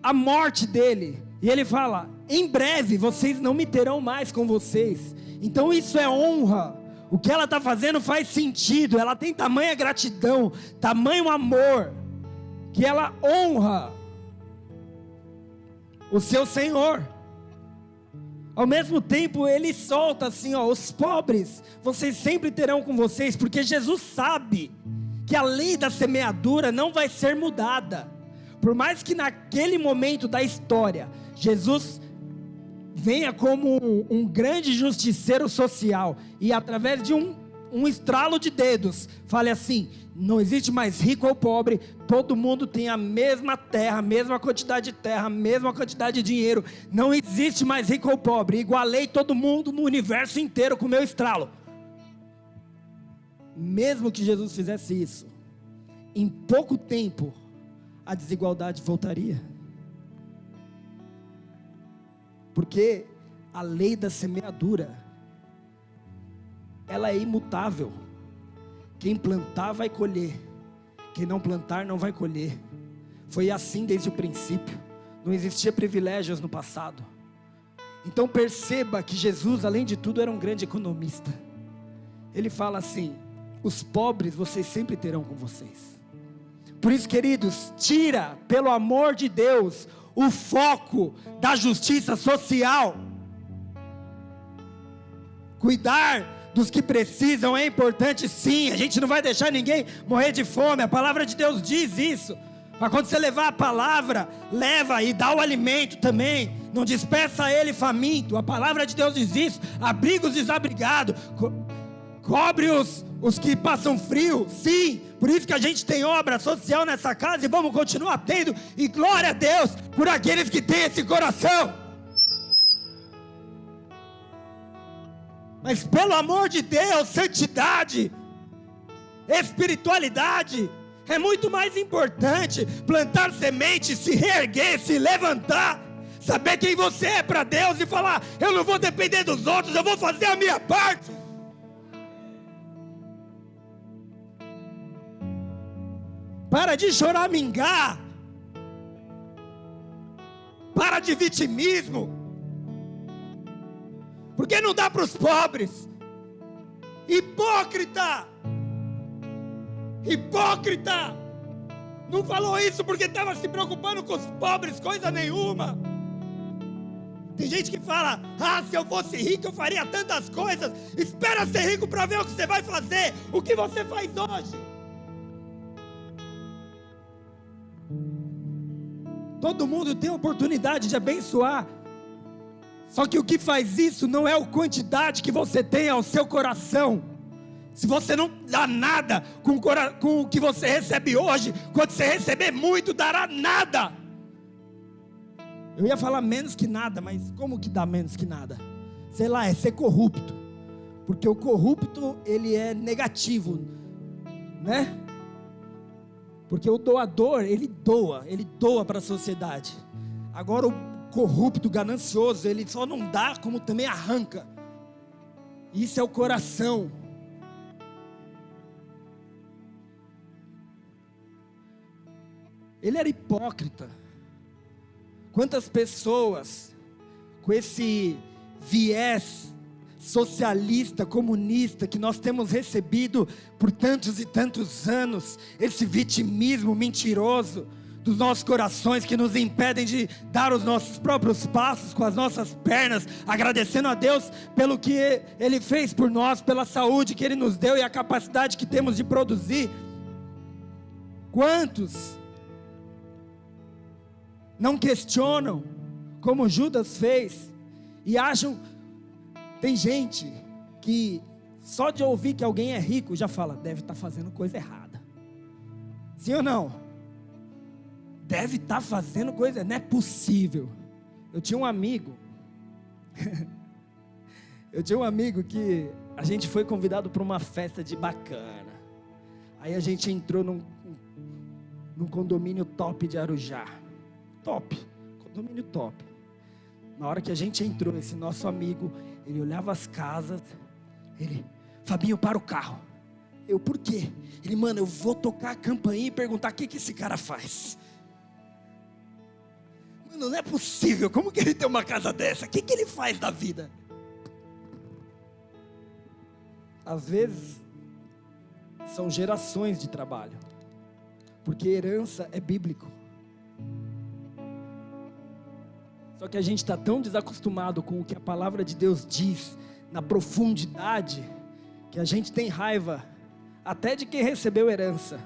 [SPEAKER 1] a morte dele. E ele fala: em breve vocês não me terão mais com vocês. Então isso é honra o que ela está fazendo faz sentido. Ela tem tamanha gratidão, tamanho amor, que ela honra o seu Senhor. Ao mesmo tempo, ele solta assim: ó, os pobres, vocês sempre terão com vocês, porque Jesus sabe que a lei da semeadura não vai ser mudada. Por mais que naquele momento da história, Jesus venha como um, um grande justiceiro social e através de um, um estralo de dedos fale assim: não existe mais rico ou pobre, todo mundo tem a mesma terra, a mesma quantidade de terra, a mesma quantidade de dinheiro, não existe mais rico ou pobre, igualei todo mundo no universo inteiro com o meu estralo. Mesmo que Jesus fizesse isso, em pouco tempo a desigualdade voltaria. Porque a lei da semeadura, ela é imutável. Quem plantar vai colher, quem não plantar não vai colher. Foi assim desde o princípio. Não existia privilégios no passado. Então perceba que Jesus, além de tudo, era um grande economista. Ele fala assim: os pobres vocês sempre terão com vocês. Por isso, queridos, tira, pelo amor de Deus, o foco da justiça social. Cuidar dos que precisam é importante, sim. A gente não vai deixar ninguém morrer de fome. A palavra de Deus diz isso. Mas quando você levar a palavra, leva e dá o alimento também. Não despeça ele faminto. A palavra de Deus diz isso. Abriga os desabrigados. Co cobre os, os que passam frio. Sim. Por isso que a gente tem obra social nessa casa e vamos continuar tendo. E glória a Deus por aqueles que têm esse coração. Mas pelo amor de Deus, santidade, espiritualidade, é muito mais importante plantar semente, se reerguer, se levantar, saber quem você é para Deus e falar: eu não vou depender dos outros, eu vou fazer a minha parte. Para de choramingar. Para de vitimismo. Porque não dá para os pobres. Hipócrita! Hipócrita! Não falou isso porque estava se preocupando com os pobres, coisa nenhuma. Tem gente que fala: Ah, se eu fosse rico eu faria tantas coisas. Espera ser rico para ver o que você vai fazer, o que você faz hoje. Todo mundo tem oportunidade de abençoar. Só que o que faz isso não é a quantidade que você tem ao seu coração. Se você não dá nada com o, com o que você recebe hoje, quando você receber muito, dará nada. Eu ia falar menos que nada, mas como que dá menos que nada? Sei lá, é ser corrupto. Porque o corrupto, ele é negativo, né? Porque o doador, ele doa, ele doa para a sociedade. Agora o corrupto, ganancioso, ele só não dá, como também arranca. Isso é o coração. Ele era hipócrita. Quantas pessoas com esse viés socialista, comunista que nós temos recebido por tantos e tantos anos, esse vitimismo mentiroso dos nossos corações que nos impedem de dar os nossos próprios passos com as nossas pernas, agradecendo a Deus pelo que Ele fez por nós, pela saúde que Ele nos deu e a capacidade que temos de produzir. Quantos não questionam, como Judas fez, e acham tem gente que só de ouvir que alguém é rico já fala, deve estar tá fazendo coisa errada. Sim ou não? Deve estar tá fazendo coisa, não é possível. Eu tinha um amigo, eu tinha um amigo que a gente foi convidado para uma festa de bacana. Aí a gente entrou num, num condomínio top de Arujá. Top, condomínio top. Na hora que a gente entrou, esse nosso amigo, ele olhava as casas, ele, Fabinho, para o carro. Eu, por quê? Ele, mano, eu vou tocar a campainha e perguntar o que, que esse cara faz. Mano, não é possível, como que ele tem uma casa dessa? O que, que ele faz da vida? Às vezes, são gerações de trabalho, porque herança é bíblico. Só que a gente está tão desacostumado com o que a palavra de Deus diz, na profundidade, que a gente tem raiva até de quem recebeu herança.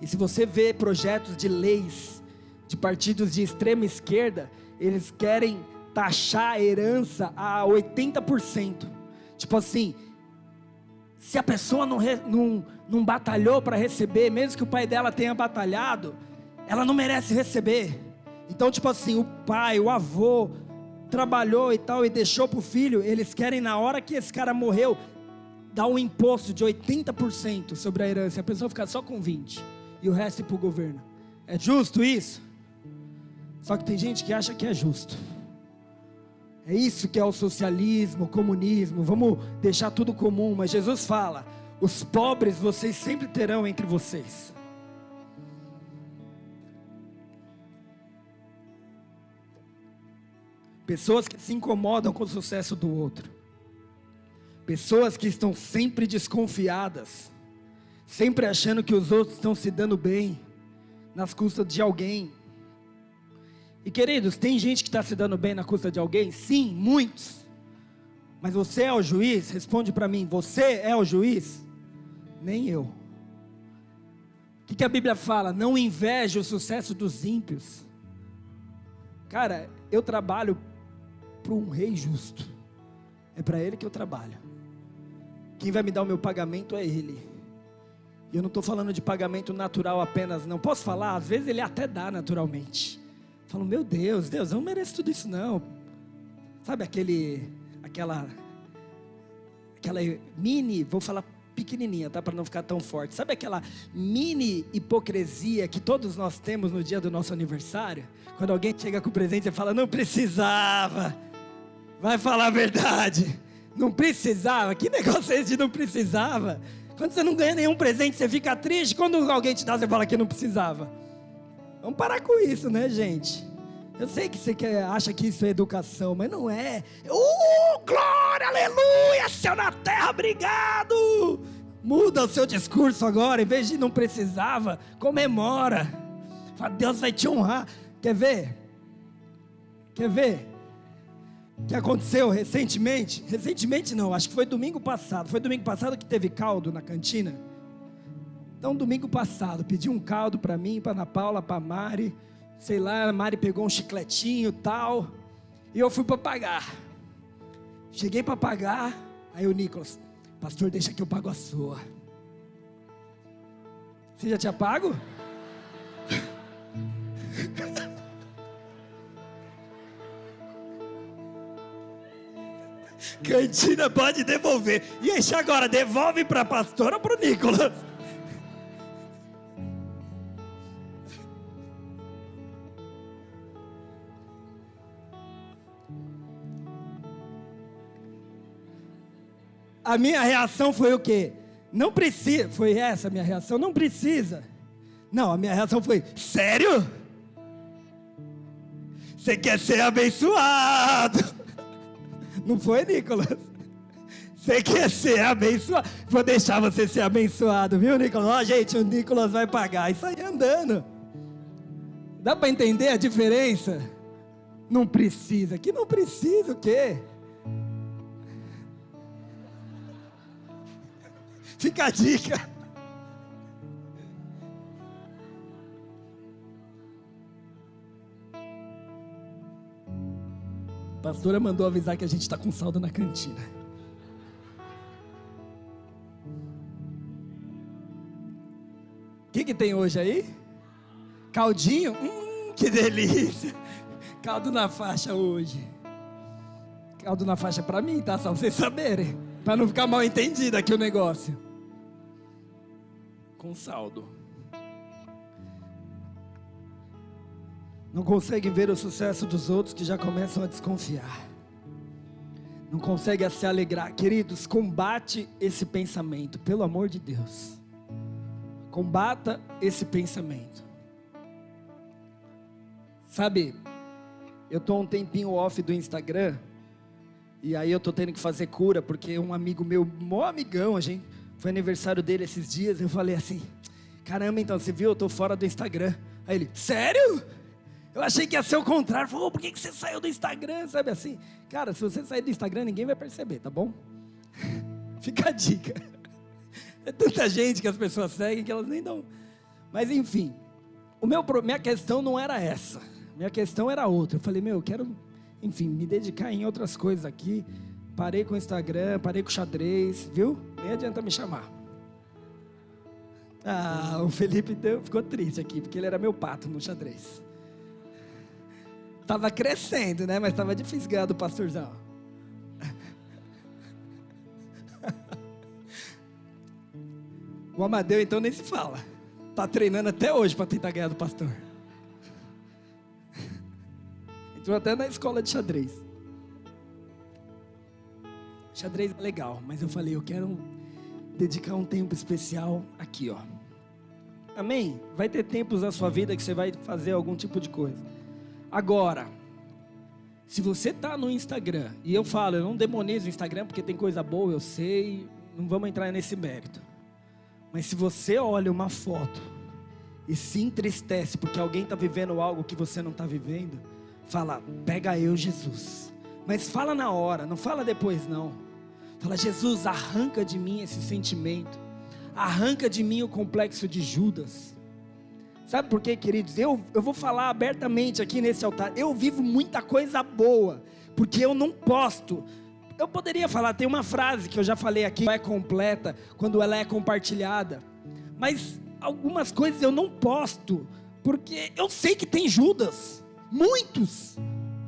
[SPEAKER 1] E se você vê projetos de leis de partidos de extrema esquerda, eles querem taxar a herança a 80%. Tipo assim, se a pessoa não, não, não batalhou para receber, mesmo que o pai dela tenha batalhado, ela não merece receber. Então, tipo assim, o pai, o avô trabalhou e tal e deixou para o filho, eles querem na hora que esse cara morreu dar um imposto de 80% sobre a herança, a pessoa ficar só com 20 e o resto ir para o governo. É justo isso? Só que tem gente que acha que é justo. É isso que é o socialismo, o comunismo. Vamos deixar tudo comum, mas Jesus fala: os pobres vocês sempre terão entre vocês. Pessoas que se incomodam com o sucesso do outro. Pessoas que estão sempre desconfiadas, sempre achando que os outros estão se dando bem, nas custas de alguém. E queridos, tem gente que está se dando bem na custa de alguém? Sim, muitos. Mas você é o juiz? Responde para mim: você é o juiz? Nem eu. O que, que a Bíblia fala? Não inveje o sucesso dos ímpios. Cara, eu trabalho para um rei justo. É para ele que eu trabalho. Quem vai me dar o meu pagamento é ele. E eu não estou falando de pagamento natural apenas, não. Posso falar? Às vezes ele até dá naturalmente. Falo, meu Deus, Deus, eu não mereço tudo isso não. Sabe aquele, aquela, aquela mini, vou falar pequenininha, tá? Para não ficar tão forte. Sabe aquela mini hipocrisia que todos nós temos no dia do nosso aniversário? Quando alguém chega com o presente e fala, não precisava. Vai falar a verdade. Não precisava. Que negócio é esse de não precisava? Quando você não ganha nenhum presente, você fica triste. Quando alguém te dá, você fala que não precisava. Vamos parar com isso, né, gente? Eu sei que você quer, acha que isso é educação, mas não é. Uh, glória, aleluia, céu na terra, obrigado. Muda o seu discurso agora, em vez de não precisava, comemora. Fala, Deus vai te honrar. Quer ver? Quer ver? Que aconteceu recentemente? Recentemente não, acho que foi domingo passado. Foi domingo passado que teve caldo na cantina. Então, domingo passado, pedi um caldo para mim, para Ana Paula, para Mari sei lá, a Mari pegou um chicletinho tal, e eu fui para pagar. Cheguei para pagar, aí o Nicolas, pastor, deixa que eu pago a sua. Você já tinha pago? Cantina pode devolver. E aí, agora, devolve para a pastora ou para o Nicolas? a minha reação foi o quê? Não precisa. Foi essa a minha reação? Não precisa. Não, a minha reação foi: sério? Você quer ser abençoado? Não foi, Nicolas? Você quer ser abençoado? Vou deixar você ser abençoado, viu, Nicolas? Ó, oh, gente, o Nicolas vai pagar. Isso aí andando. Dá para entender a diferença? Não precisa. Que não precisa o quê? Fica a dica. Pastora mandou avisar que a gente está com saldo na cantina. O que, que tem hoje aí? Caldinho? Hum, que delícia! Caldo na faixa hoje. Caldo na faixa para mim, tá? Só vocês saberem. Para não ficar mal entendido aqui o negócio com saldo. Não conseguem ver o sucesso dos outros que já começam a desconfiar. Não conseguem se alegrar. Queridos, combate esse pensamento, pelo amor de Deus. Combata esse pensamento. Sabe, eu estou um tempinho off do Instagram. E aí eu estou tendo que fazer cura, porque um amigo meu, mó amigão, a gente foi aniversário dele esses dias. Eu falei assim: Caramba, então, você viu? Eu tô fora do Instagram. Aí ele: Sério? Eu achei que ia ser o contrário. Falou: Por que, que você saiu do Instagram? Sabe assim? Cara, se você sair do Instagram, ninguém vai perceber, tá bom? Fica a dica. É tanta gente que as pessoas seguem que elas nem dão. Mas enfim, o meu, minha questão não era essa. Minha questão era outra. Eu falei: Meu, eu quero, enfim, me dedicar em outras coisas aqui. Parei com o Instagram, parei com o xadrez, viu? Nem adianta me chamar. Ah, o Felipe deu, ficou triste aqui, porque ele era meu pato no xadrez. Tava crescendo, né? Mas tava difícil ganhar do pastorzão. O Amadeu, então, nem se fala. Tá treinando até hoje para tentar ganhar do pastor. Entrou até na escola de xadrez. Xadrez é legal, mas eu falei, eu quero dedicar um tempo especial aqui, ó. Amém? Vai ter tempos na sua vida que você vai fazer algum tipo de coisa. Agora, se você tá no Instagram, e eu falo, eu não demonizo o Instagram porque tem coisa boa, eu sei, não vamos entrar nesse mérito. Mas se você olha uma foto e se entristece porque alguém está vivendo algo que você não está vivendo, fala, pega eu, Jesus. Mas fala na hora, não fala depois não. Fala, Jesus, arranca de mim esse sentimento. Arranca de mim o complexo de Judas. Sabe por quê, queridos? Eu, eu vou falar abertamente aqui nesse altar. Eu vivo muita coisa boa, porque eu não posto. Eu poderia falar, tem uma frase que eu já falei aqui, é completa quando ela é compartilhada. Mas algumas coisas eu não posto, porque eu sei que tem Judas, muitos,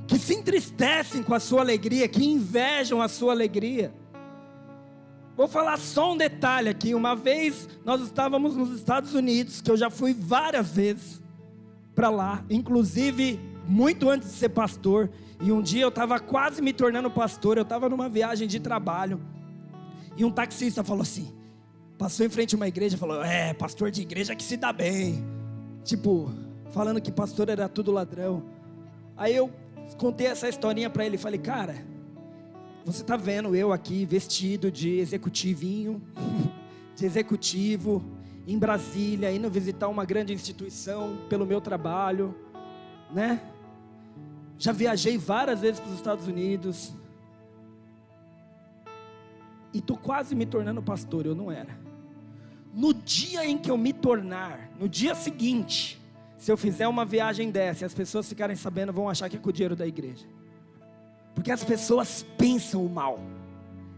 [SPEAKER 1] que se entristecem com a sua alegria, que invejam a sua alegria. Vou falar só um detalhe aqui. Uma vez nós estávamos nos Estados Unidos, que eu já fui várias vezes para lá, inclusive muito antes de ser pastor. E um dia eu estava quase me tornando pastor, eu estava numa viagem de trabalho. E um taxista falou assim: passou em frente a uma igreja e falou: É, pastor de igreja que se dá bem. Tipo, falando que pastor era tudo ladrão. Aí eu contei essa historinha para ele e falei: Cara, você está vendo eu aqui vestido de executivinho, de executivo, em Brasília, indo visitar uma grande instituição pelo meu trabalho, né? Já viajei várias vezes para os Estados Unidos. E estou quase me tornando pastor, eu não era. No dia em que eu me tornar, no dia seguinte, se eu fizer uma viagem dessa e as pessoas ficarem sabendo, vão achar que é com o dinheiro da igreja. Porque as pessoas pensam o mal.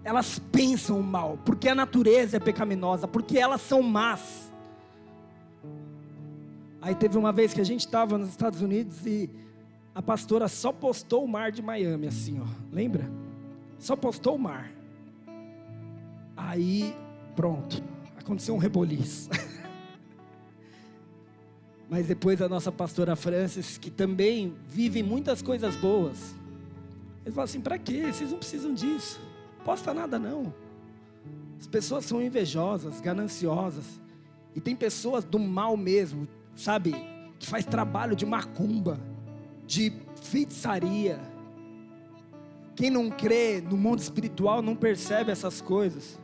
[SPEAKER 1] Elas pensam o mal, porque a natureza é pecaminosa, porque elas são más. Aí teve uma vez que a gente estava nos Estados Unidos e a pastora só postou o mar de Miami, assim, ó. Lembra? Só postou o mar. Aí, pronto, aconteceu um reboliço. Mas depois a nossa pastora Francis, que também vive muitas coisas boas, ele fala assim: para quê? Vocês não precisam disso. Posta nada não. As pessoas são invejosas, gananciosas. E tem pessoas do mal mesmo, sabe? Que faz trabalho de macumba, de feitiçaria. Quem não crê no mundo espiritual não percebe essas coisas.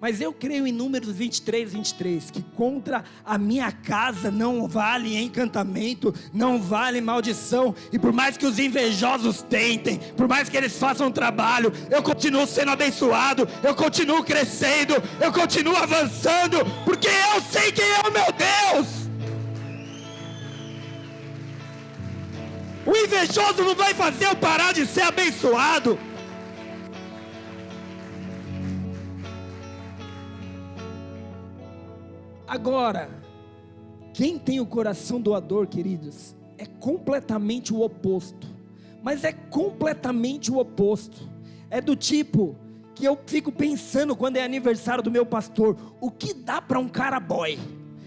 [SPEAKER 1] Mas eu creio em Números 23, 23, que contra a minha casa não vale encantamento, não vale maldição, e por mais que os invejosos tentem, por mais que eles façam trabalho, eu continuo sendo abençoado, eu continuo crescendo, eu continuo avançando, porque eu sei quem é o meu Deus. O invejoso não vai fazer eu parar de ser abençoado. Agora, quem tem o coração doador, queridos, é completamente o oposto. Mas é completamente o oposto. É do tipo que eu fico pensando quando é aniversário do meu pastor, o que dá para um cara boy?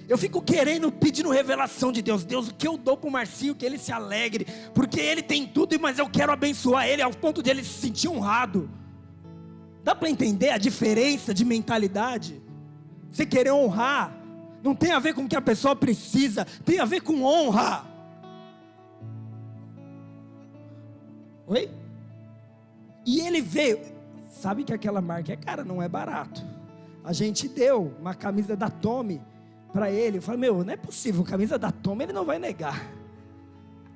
[SPEAKER 1] Eu fico querendo, pedindo revelação de Deus. Deus, o que eu dou para o Marcinho, que ele se alegre, porque ele tem tudo, mas eu quero abençoar ele ao ponto de ele se sentir honrado. Dá para entender a diferença de mentalidade? Você querer honrar não tem a ver com o que a pessoa precisa, tem a ver com honra. Oi? E ele veio, sabe que aquela marca é cara, não é barato. A gente deu uma camisa da Tommy para ele. Eu falei, meu, não é possível, camisa da Tommy ele não vai negar.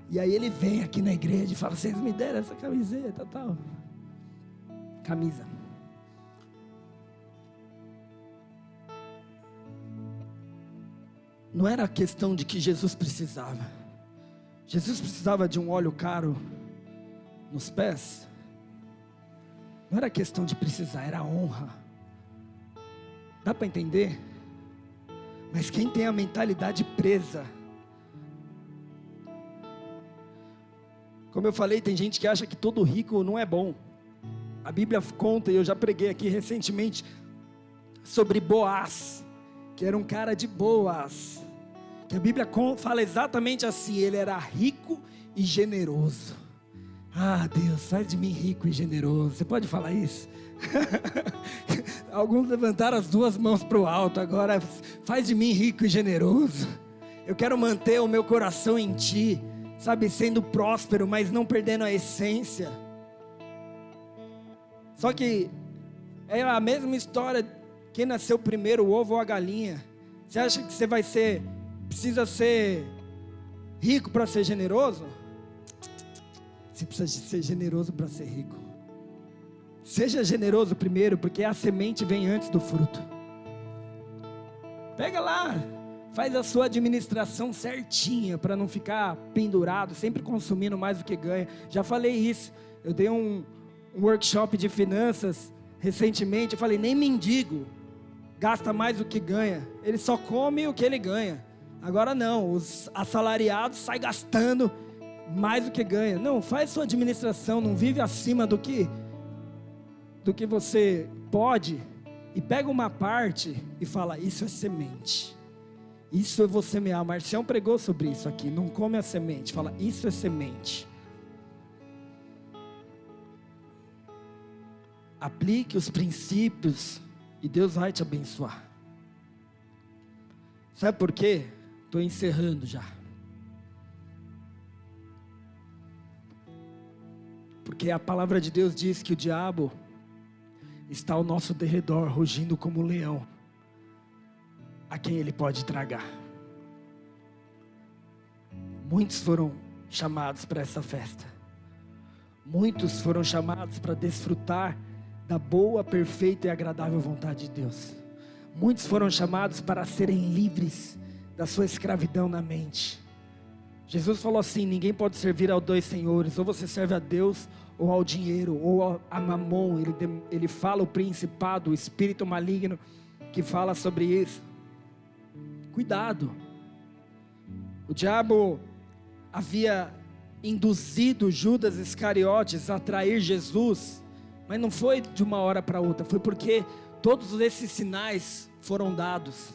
[SPEAKER 1] E aí ele vem aqui na igreja e fala: vocês me deram essa camiseta tal. Camisa. Não era a questão de que Jesus precisava. Jesus precisava de um óleo caro nos pés. Não era questão de precisar, era honra. Dá para entender? Mas quem tem a mentalidade presa, como eu falei, tem gente que acha que todo rico não é bom. A Bíblia conta, e eu já preguei aqui recentemente, sobre Boaz, que era um cara de boas. Que a Bíblia fala exatamente assim: ele era rico e generoso. Ah, Deus, faz de mim rico e generoso. Você pode falar isso? Alguns levantaram as duas mãos para o alto. Agora, faz de mim rico e generoso. Eu quero manter o meu coração em Ti, sabe, sendo próspero, mas não perdendo a essência. Só que é a mesma história: quem nasceu primeiro, o ovo ou a galinha? Você acha que você vai ser precisa ser rico para ser generoso? Você precisa ser generoso para ser rico. Seja generoso primeiro, porque a semente vem antes do fruto. Pega lá, faz a sua administração certinha para não ficar pendurado, sempre consumindo mais do que ganha. Já falei isso. Eu dei um, um workshop de finanças recentemente. Eu falei: nem mendigo gasta mais do que ganha, ele só come o que ele ganha. Agora não, os assalariados saem gastando mais do que ganha. Não, faz sua administração, não vive acima do que do que você pode e pega uma parte e fala: Isso é semente. Isso eu vou semear. Marcião pregou sobre isso aqui. Não come a semente. Fala: Isso é semente. Aplique os princípios e Deus vai te abençoar. Sabe por quê? Estou encerrando já. Porque a palavra de Deus diz que o diabo está ao nosso derredor, rugindo como um leão, a quem ele pode tragar. Muitos foram chamados para essa festa, muitos foram chamados para desfrutar da boa, perfeita e agradável vontade de Deus. Muitos foram chamados para serem livres da sua escravidão na mente. Jesus falou assim: ninguém pode servir aos dois senhores, ou você serve a Deus ou ao dinheiro, ou a mamon. Ele, ele fala o principado, o espírito maligno que fala sobre isso. Cuidado. O diabo havia induzido Judas Iscariotes a trair Jesus, mas não foi de uma hora para outra, foi porque todos esses sinais foram dados.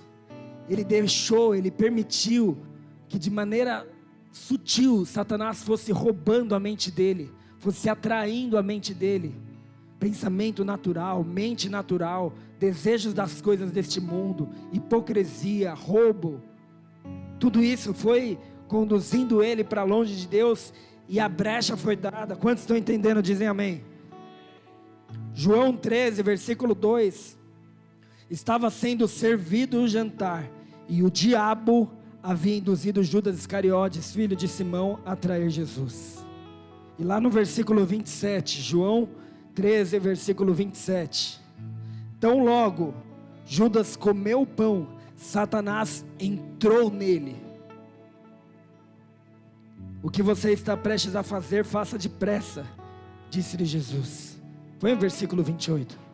[SPEAKER 1] Ele deixou, ele permitiu que de maneira sutil Satanás fosse roubando a mente dele, fosse atraindo a mente dele. Pensamento natural, mente natural, desejos das coisas deste mundo, hipocrisia, roubo. Tudo isso foi conduzindo ele para longe de Deus e a brecha foi dada. Quantos estão entendendo? Dizem amém. João 13, versículo 2. Estava sendo servido o jantar e o diabo havia induzido Judas Iscariotes, filho de Simão, a trair Jesus. E lá no versículo 27, João 13, versículo 27. Tão logo Judas comeu o pão, Satanás entrou nele. O que você está prestes a fazer, faça depressa, disse-lhe Jesus. Foi o versículo 28.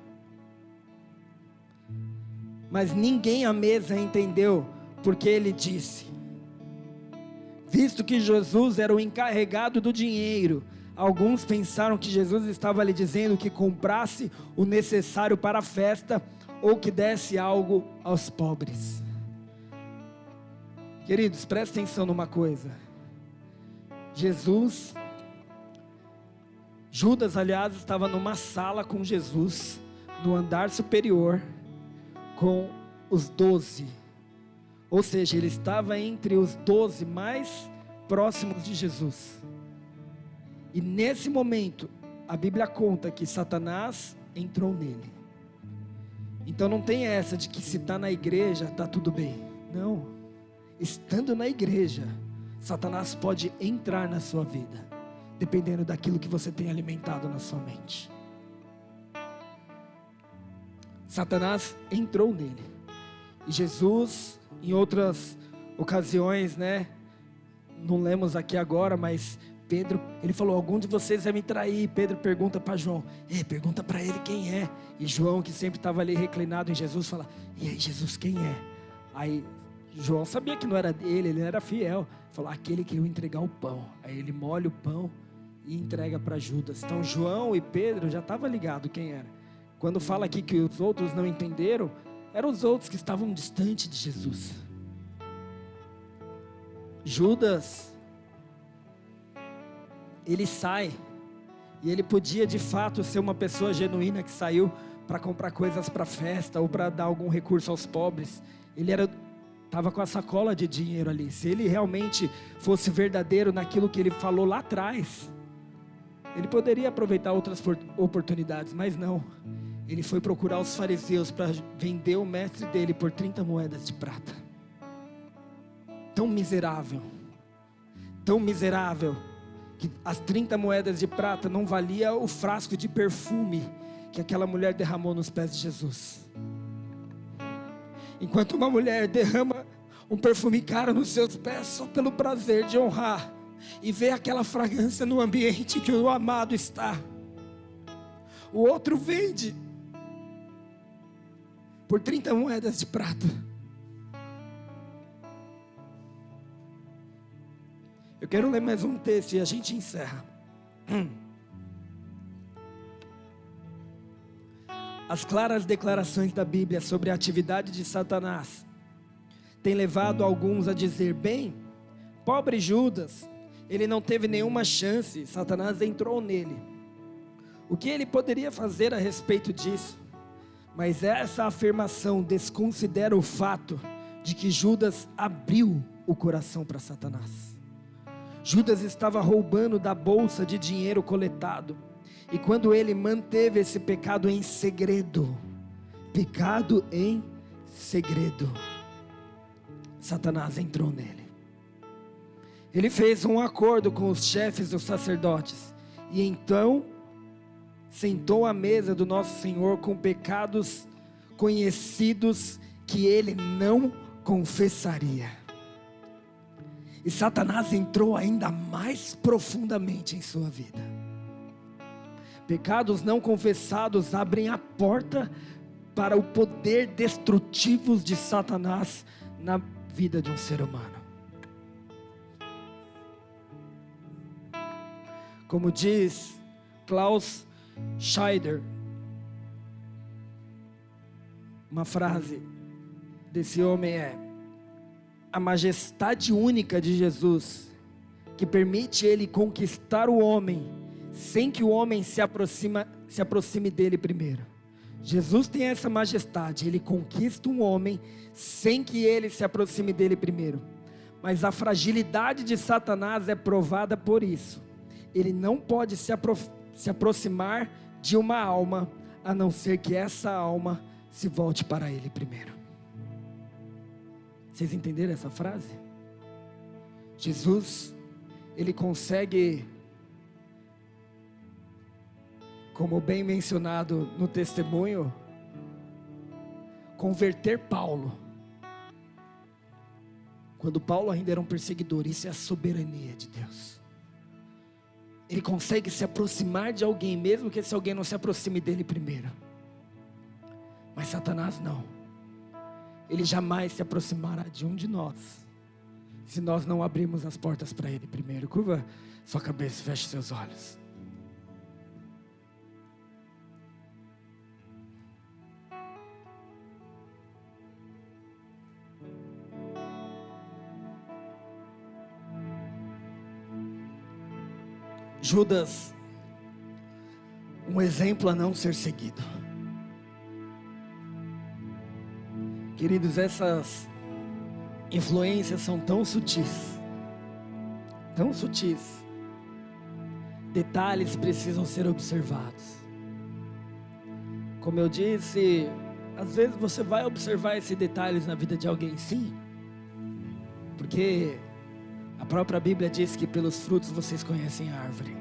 [SPEAKER 1] Mas ninguém à mesa entendeu porque ele disse: Visto que Jesus era o encarregado do dinheiro, alguns pensaram que Jesus estava lhe dizendo que comprasse o necessário para a festa ou que desse algo aos pobres. Queridos, presta atenção numa coisa. Jesus, Judas, aliás, estava numa sala com Jesus, no andar superior, com os doze ou seja, ele estava entre os doze mais próximos de Jesus. E nesse momento, a Bíblia conta que Satanás entrou nele. Então não tem essa de que se está na igreja está tudo bem. Não. Estando na igreja, Satanás pode entrar na sua vida, dependendo daquilo que você tem alimentado na sua mente. Satanás entrou nele. E Jesus em outras ocasiões, né? Não lemos aqui agora, mas Pedro, ele falou: Algum de vocês vai me trair. Pedro pergunta para João: Ei, pergunta para ele quem é. E João, que sempre estava ali reclinado em Jesus, fala: E aí, Jesus, quem é? Aí João sabia que não era dele, ele era fiel. Falou: Aquele que ia entregar o pão. Aí ele molha o pão e entrega para Judas. Então João e Pedro já estavam ligados quem era. Quando fala aqui que os outros não entenderam, eram os outros que estavam distante de Jesus. Judas, ele sai, e ele podia de fato ser uma pessoa genuína que saiu para comprar coisas para festa ou para dar algum recurso aos pobres. Ele era estava com a sacola de dinheiro ali. Se ele realmente fosse verdadeiro naquilo que ele falou lá atrás, ele poderia aproveitar outras oportunidades, mas não ele foi procurar os fariseus para vender o mestre dele por 30 moedas de prata. Tão miserável, tão miserável, que as 30 moedas de prata não valia o frasco de perfume que aquela mulher derramou nos pés de Jesus. Enquanto uma mulher derrama um perfume caro nos seus pés só pelo prazer de honrar e ver aquela fragrância no ambiente que o amado está. O outro vende por 30 moedas de prata. Eu quero ler mais um texto e a gente encerra. As claras declarações da Bíblia sobre a atividade de Satanás têm levado alguns a dizer: bem, pobre Judas, ele não teve nenhuma chance, Satanás entrou nele. O que ele poderia fazer a respeito disso? Mas essa afirmação desconsidera o fato de que Judas abriu o coração para Satanás. Judas estava roubando da bolsa de dinheiro coletado e quando ele manteve esse pecado em segredo, pecado em segredo, Satanás entrou nele. Ele fez um acordo com os chefes dos sacerdotes e então sentou à mesa do nosso Senhor com pecados conhecidos que ele não confessaria. E Satanás entrou ainda mais profundamente em sua vida. Pecados não confessados abrem a porta para o poder destrutivo de Satanás na vida de um ser humano. Como diz Klaus Scheider, uma frase desse homem é: a majestade única de Jesus, que permite ele conquistar o homem sem que o homem se, aproxima, se aproxime dele primeiro. Jesus tem essa majestade, ele conquista um homem sem que ele se aproxime dele primeiro. Mas a fragilidade de Satanás é provada por isso. Ele não pode se, se aproximar de uma alma, a não ser que essa alma se volte para ele primeiro. Vocês entenderam essa frase? Jesus, ele consegue como bem mencionado no testemunho, converter Paulo. Quando Paulo ainda era um perseguidor, isso é a soberania de Deus. Ele consegue se aproximar de alguém, mesmo que esse alguém não se aproxime dele primeiro. Mas Satanás não. Ele jamais se aproximará de um de nós, se nós não abrirmos as portas para ele primeiro. Curva sua cabeça, feche seus olhos. Judas, um exemplo a não ser seguido. Queridos, essas influências são tão sutis, tão sutis. Detalhes precisam ser observados. Como eu disse, às vezes você vai observar esses detalhes na vida de alguém, sim, porque a própria Bíblia diz que pelos frutos vocês conhecem a árvore.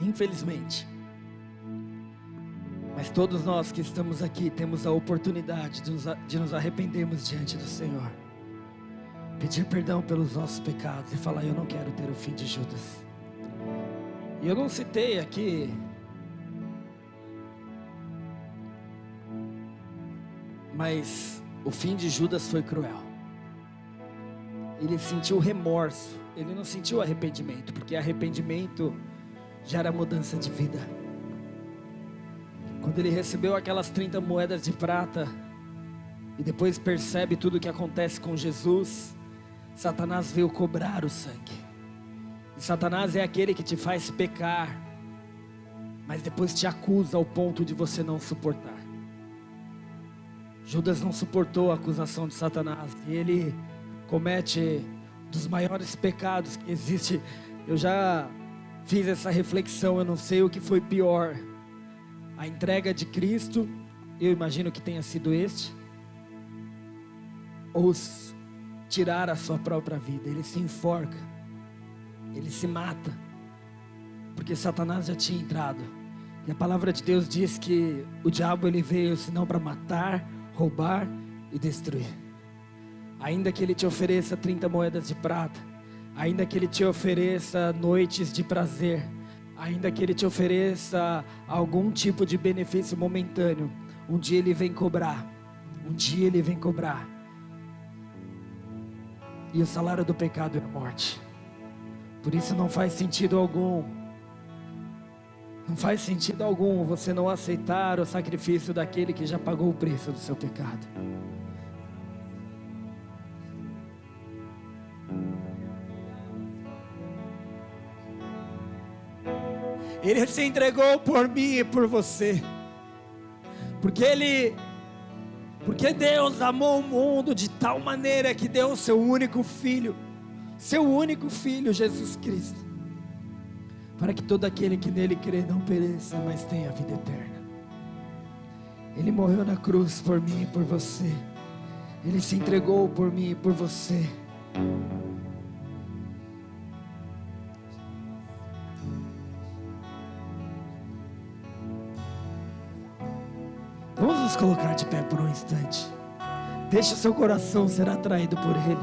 [SPEAKER 1] Infelizmente. Mas todos nós que estamos aqui temos a oportunidade de nos, de nos arrependermos diante do Senhor. Pedir perdão pelos nossos pecados e falar: Eu não quero ter o fim de Judas. E eu não citei aqui. Mas o fim de Judas foi cruel ele sentiu remorso, ele não sentiu arrependimento, porque arrependimento gera mudança de vida. Quando ele recebeu aquelas 30 moedas de prata e depois percebe tudo o que acontece com Jesus, Satanás veio cobrar o sangue. E Satanás é aquele que te faz pecar, mas depois te acusa ao ponto de você não suportar. Judas não suportou a acusação de Satanás e ele comete dos maiores pecados que existe. Eu já fiz essa reflexão, eu não sei o que foi pior. A entrega de Cristo, eu imagino que tenha sido este, ou tirar a sua própria vida. Ele se enforca, ele se mata, porque Satanás já tinha entrado. E a palavra de Deus diz que o diabo ele veio senão para matar, roubar e destruir. Ainda que ele te ofereça 30 moedas de prata, ainda que ele te ofereça noites de prazer, ainda que ele te ofereça algum tipo de benefício momentâneo, um dia ele vem cobrar. Um dia ele vem cobrar. E o salário do pecado é a morte. Por isso não faz sentido algum Não faz sentido algum você não aceitar o sacrifício daquele que já pagou o preço do seu pecado.
[SPEAKER 2] Ele se entregou por mim e por você. Porque ele porque Deus amou o mundo de tal maneira que deu o seu único filho, seu único filho, Jesus Cristo, para que todo aquele que nele crê não pereça, mas tenha a vida eterna. Ele morreu na cruz por mim e por você. Ele se entregou por mim e por você. Vamos nos colocar de pé por um instante. Deixe o seu coração ser atraído por Ele,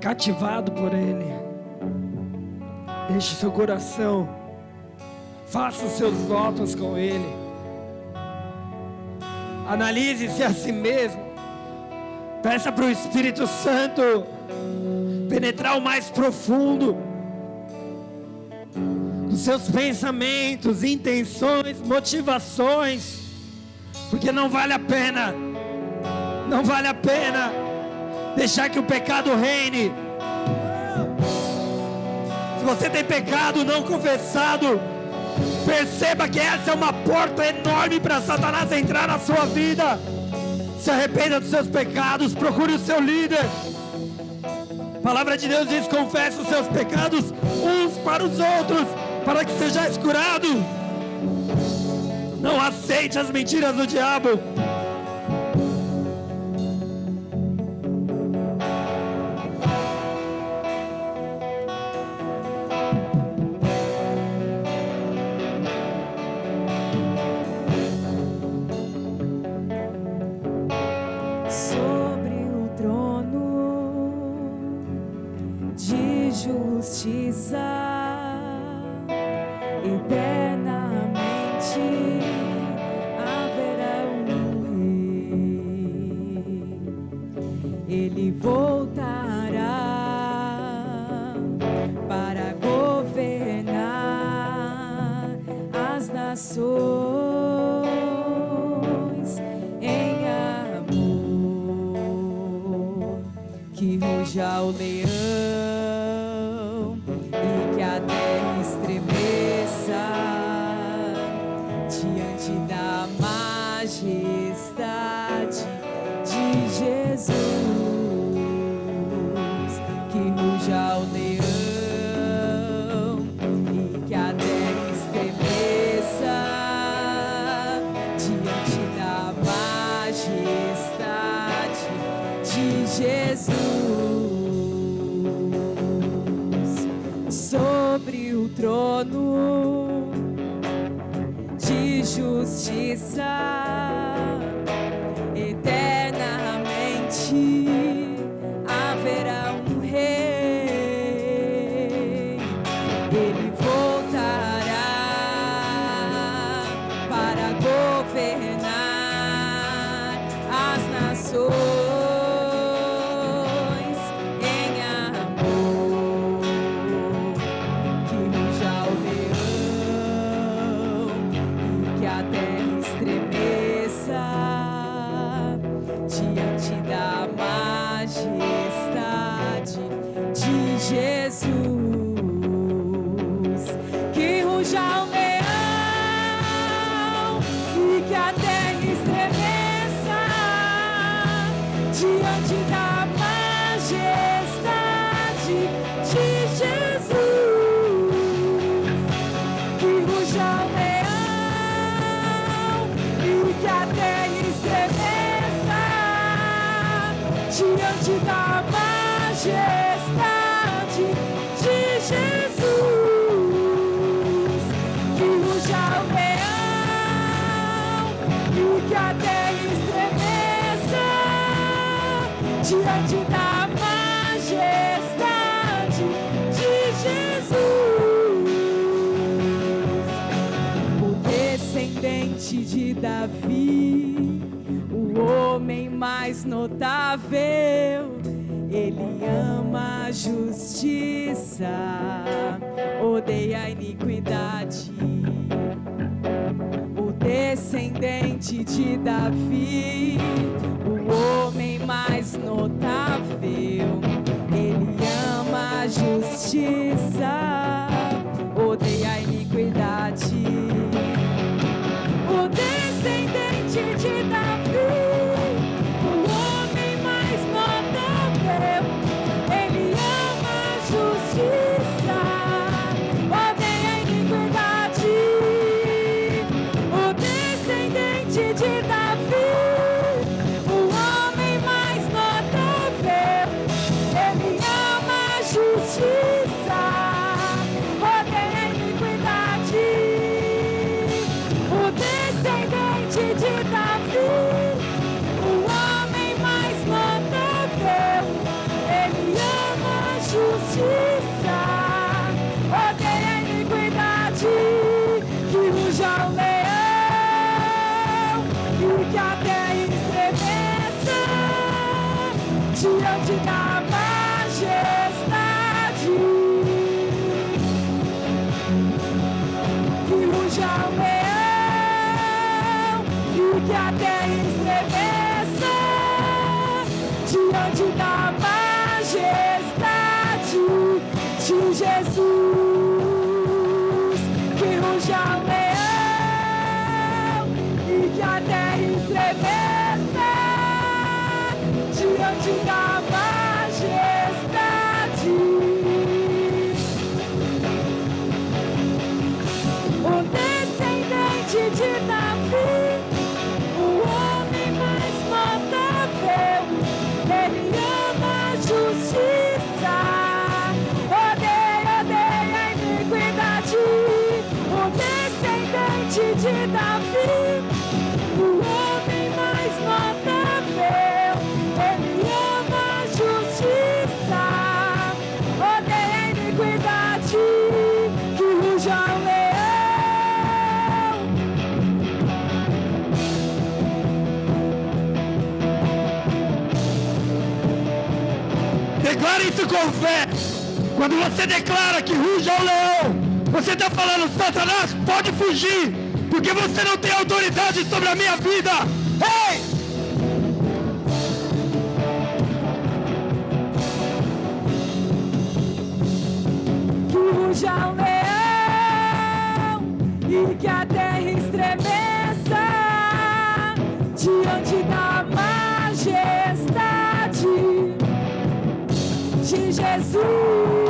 [SPEAKER 2] cativado por Ele. Deixe o seu coração, faça os seus votos com Ele. Analise-se a si mesmo. Peça para o Espírito Santo penetrar o mais profundo dos seus pensamentos, intenções, motivações porque não vale a pena, não vale a pena deixar que o pecado reine. Se você tem pecado não confessado, perceba que essa é uma porta enorme para Satanás entrar na sua vida. Se arrependa dos seus pecados, procure o seu líder. A palavra de Deus diz: confesse os seus pecados uns para os outros, para que sejais curados. Não aceite as mentiras do diabo.
[SPEAKER 3] Majestade de Jesus. Que ruja o leão e que a terra estremeça diante da majestade de Jesus. O descendente de Davi, o homem mais notável. Ele ama a justiça, odeia a iniquidade.
[SPEAKER 2] O descendente de Davi, o homem mais notável, ele ama a justiça
[SPEAKER 4] isso com fé. Quando você declara que ruge ao leão, você está falando, Satanás, pode fugir, porque você não tem autoridade sobre a minha vida. Ei!
[SPEAKER 2] Que ruja ao leão. Jesus.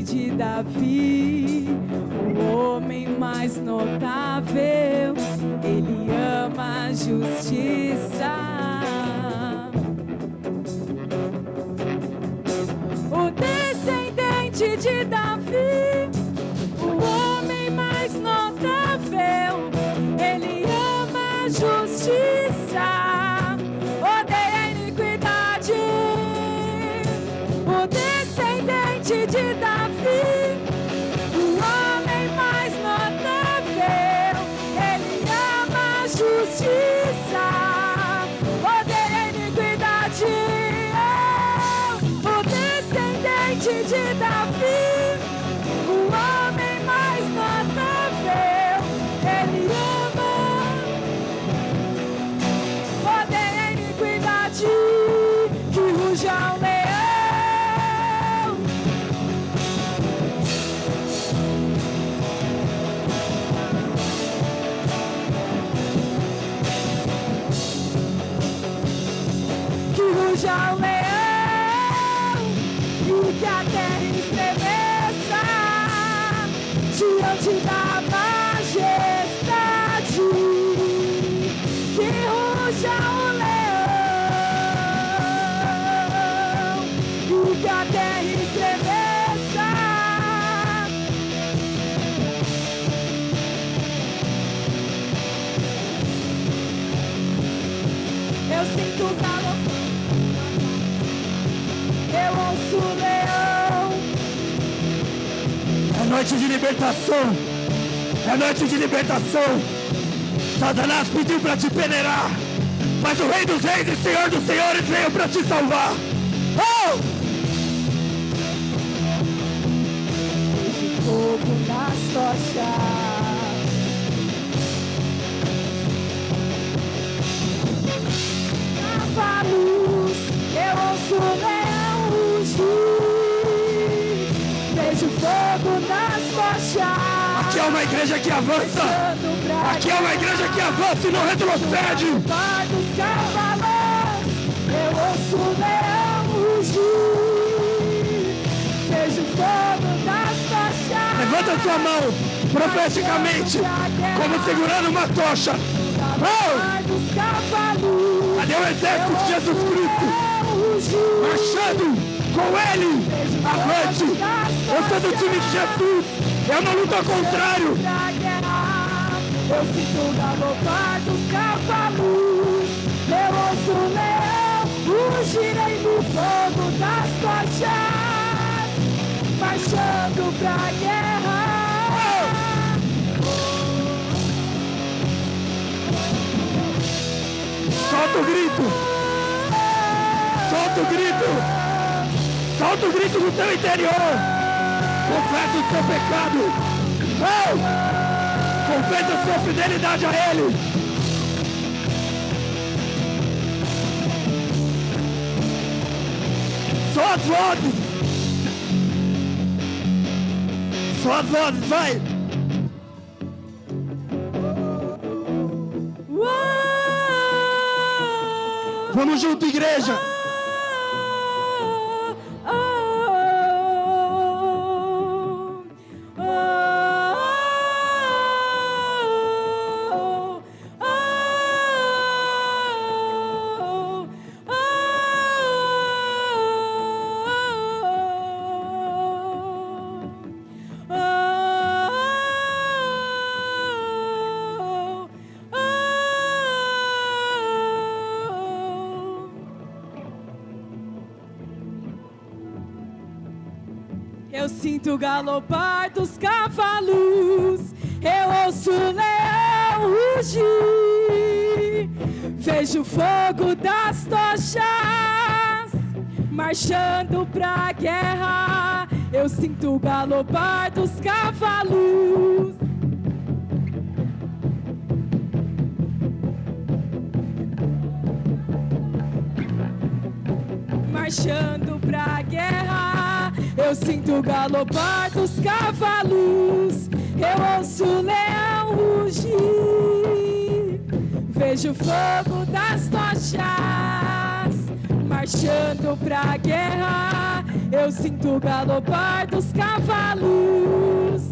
[SPEAKER 2] de Davi, o homem mais notável. Ele ama a justiça.
[SPEAKER 1] Noite de libertação. É noite de libertação. Satanás pediu para te peneirar. Mas o Rei dos Reis e Senhor dos Senhores veio para te salvar. Oh!
[SPEAKER 2] fogo nas tochas. Cavalos, eu ouço o leão rugir. Vejo fogo nas.
[SPEAKER 1] Aqui é uma igreja que avança. Aqui é uma igreja que avança e não retrocede.
[SPEAKER 2] Dos cavalos, eu ouço o leão rugir. Vejo fogo nas tochas.
[SPEAKER 1] Levanta sua mão profeticamente, como segurando uma tocha. Oh!
[SPEAKER 2] Par dos cavalos.
[SPEAKER 1] Cadê o exército de Jesus Cristo? Marchando com ele avante. Eu sou do time de Jesus. Eu não luto ao contrário.
[SPEAKER 2] Eu sinto galopar dos cavalos. Eu ouço o leão rugirem no fogo das tochas, marchando pra guerra.
[SPEAKER 1] Solta o grito. Solta o grito. Solta o grito no teu interior. Confessa o seu pecado. Oh! Confessa a sua fidelidade a Ele. Só as vozes. Só as vozes, vai. Vamos junto, igreja.
[SPEAKER 2] Sinto o galopar dos cavalos, eu ouço o leão rugir, vejo o fogo das tochas marchando pra guerra. Eu sinto o galopar dos cavalos. marchando pra guerra. Eu sinto o galopar dos cavalos. Eu ouço o leão rugir. Vejo o fogo das tochas marchando pra guerra. Eu sinto o galopar dos cavalos.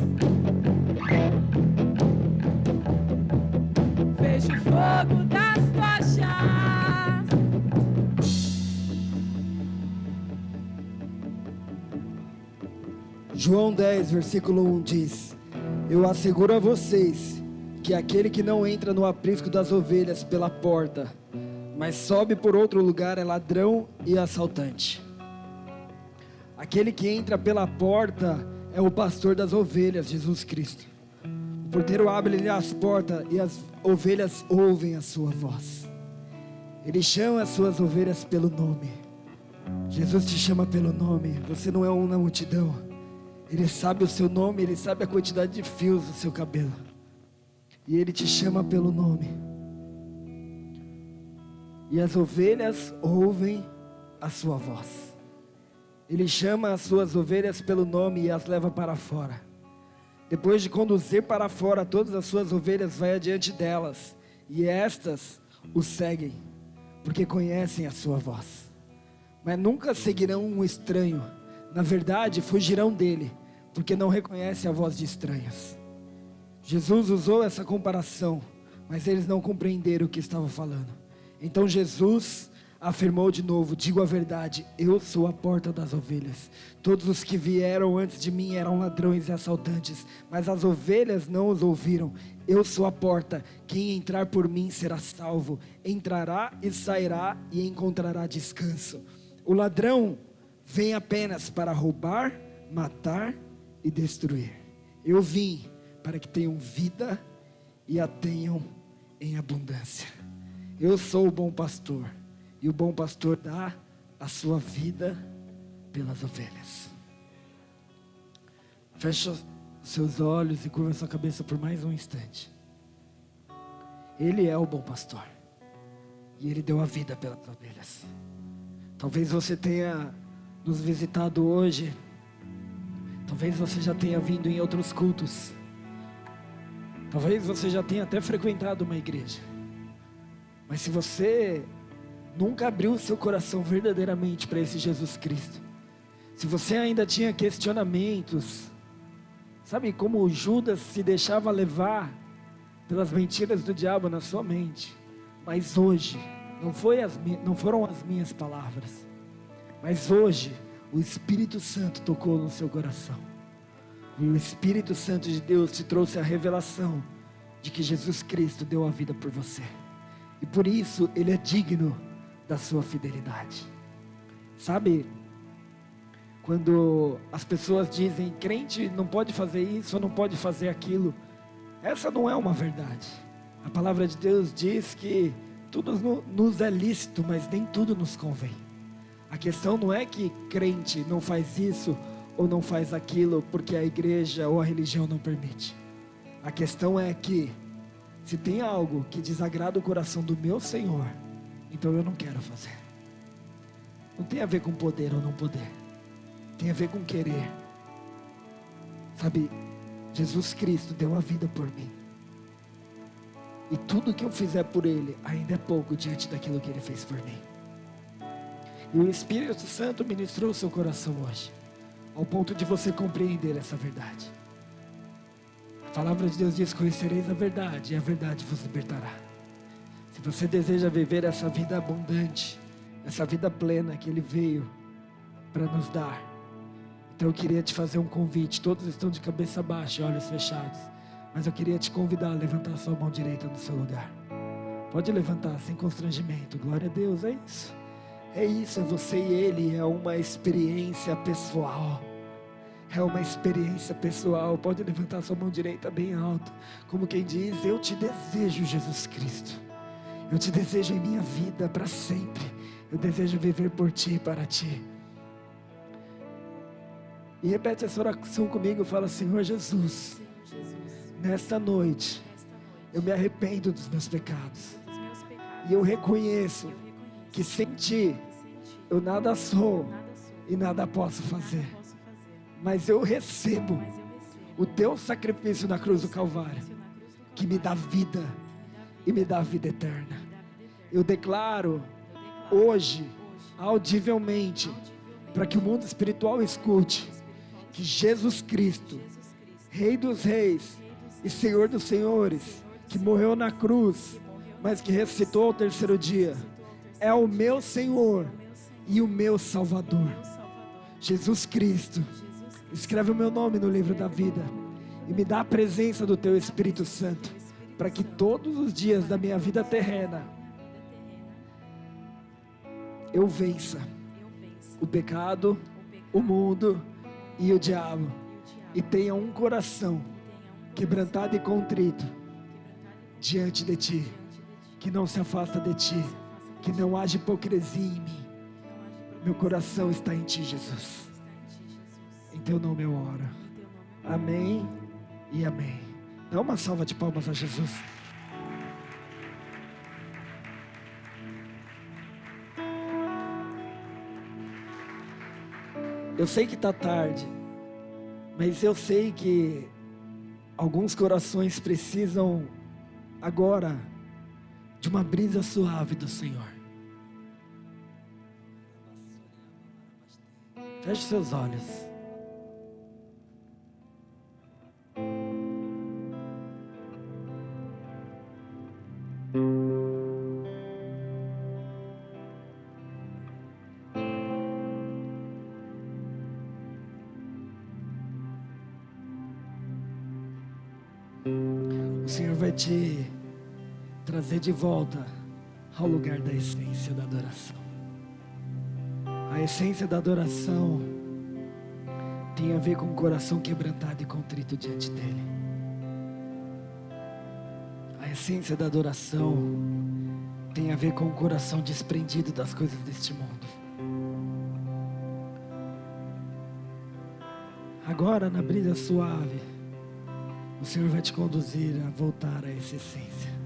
[SPEAKER 2] Vejo o fogo das tochas.
[SPEAKER 1] João 10, versículo 1 diz: Eu asseguro a vocês que aquele que não entra no aprisco das ovelhas pela porta, mas sobe por outro lugar é ladrão e assaltante. Aquele que entra pela porta é o pastor das ovelhas, Jesus Cristo. O porteiro abre-lhe as portas e as ovelhas ouvem a sua voz. Ele chama as suas ovelhas pelo nome Jesus te chama pelo nome. Você não é um na multidão. Ele sabe o seu nome, ele sabe a quantidade de fios do seu cabelo. E ele te chama pelo nome. E as ovelhas ouvem a sua voz. Ele chama as suas ovelhas pelo nome e as leva para fora. Depois de conduzir para fora todas as suas ovelhas, vai adiante delas, e estas o seguem, porque conhecem a sua voz. Mas nunca seguirão um estranho, na verdade, fugirão dele, porque não reconhecem a voz de estranhos. Jesus usou essa comparação, mas eles não compreenderam o que estava falando. Então Jesus afirmou de novo: Digo a verdade, eu sou a porta das ovelhas. Todos os que vieram antes de mim eram ladrões e assaltantes, mas as ovelhas não os ouviram. Eu sou a porta, quem entrar por mim será salvo. Entrará e sairá e encontrará descanso. O ladrão vem apenas para roubar, matar e destruir. Eu vim para que tenham vida e a tenham em abundância. Eu sou o bom pastor. E o bom pastor dá a sua vida pelas ovelhas. Fecha seus olhos e curva sua cabeça por mais um instante. Ele é o bom pastor. E ele deu a vida pelas ovelhas. Talvez você tenha nos visitado hoje. Talvez você já tenha vindo em outros cultos. Talvez você já tenha até frequentado uma igreja. Mas se você nunca abriu o seu coração verdadeiramente para esse Jesus Cristo, se você ainda tinha questionamentos, sabe como Judas se deixava levar pelas mentiras do diabo na sua mente, mas hoje, não, foi as, não foram as minhas palavras, mas hoje o Espírito Santo tocou no seu coração, e o Espírito Santo de Deus te trouxe a revelação de que Jesus Cristo deu a vida por você, e por isso Ele é digno da sua fidelidade. Sabe, quando as pessoas dizem crente não pode fazer isso ou não pode fazer aquilo, essa não é uma verdade. A palavra de Deus diz que tudo nos é lícito, mas nem tudo nos convém. A questão não é que crente não faz isso ou não faz aquilo porque a igreja ou a religião não permite. A questão é que se tem algo que desagrada o coração do meu Senhor, então eu não quero fazer. Não tem a ver com poder ou não poder. Tem a ver com querer. Sabe, Jesus Cristo deu a vida por mim. E tudo que eu fizer por Ele ainda é pouco diante daquilo que Ele fez por mim. E o Espírito Santo ministrou seu coração hoje, ao ponto de você compreender essa verdade. A palavra de Deus diz: Conhecereis a verdade, e a verdade vos libertará. Se você deseja viver essa vida abundante, essa vida plena que Ele veio para nos dar, então eu queria te fazer um convite. Todos estão de cabeça baixa, olhos fechados. Mas eu queria te convidar a levantar sua mão direita no seu lugar. Pode levantar sem constrangimento. Glória a Deus, é isso. É isso, é você e Ele. É uma experiência pessoal. É uma experiência pessoal. Pode levantar sua mão direita bem alto. Como quem diz: Eu te desejo, Jesus Cristo. Eu te desejo em minha vida para sempre. Eu desejo viver por ti e para ti. E repete essa oração comigo. Fala, Senhor Jesus, nesta noite, eu me arrependo dos meus pecados. E eu reconheço que sem ti eu nada sou e nada posso fazer. Mas eu recebo o teu sacrifício na cruz do Calvário, que me dá vida e me dá vida eterna. Eu declaro hoje, audivelmente, para que o mundo espiritual escute, que Jesus Cristo, Rei dos Reis e Senhor dos Senhores, que morreu na cruz, mas que ressuscitou ao terceiro dia, é o meu Senhor e o meu Salvador. Jesus Cristo, escreve o meu nome no livro da vida e me dá a presença do Teu Espírito Santo, para que todos os dias da minha vida terrena eu vença o pecado, o mundo e o diabo, e tenha um coração quebrantado e contrito diante de Ti, que não se afasta de Ti, que não haja hipocrisia em mim.
[SPEAKER 2] Meu coração está em Ti, Jesus. Em Teu nome eu oro. Amém e amém. Dá uma salva de palmas a Jesus. Eu sei que está tarde, mas eu sei que alguns corações precisam agora de uma brisa suave do Senhor. Feche seus olhos. De volta ao lugar da essência da adoração. A essência da adoração tem a ver com o coração quebrantado e contrito diante dEle. A essência da adoração tem a ver com o coração desprendido das coisas deste mundo. Agora, na brisa suave, o Senhor vai te conduzir a voltar a essa essência.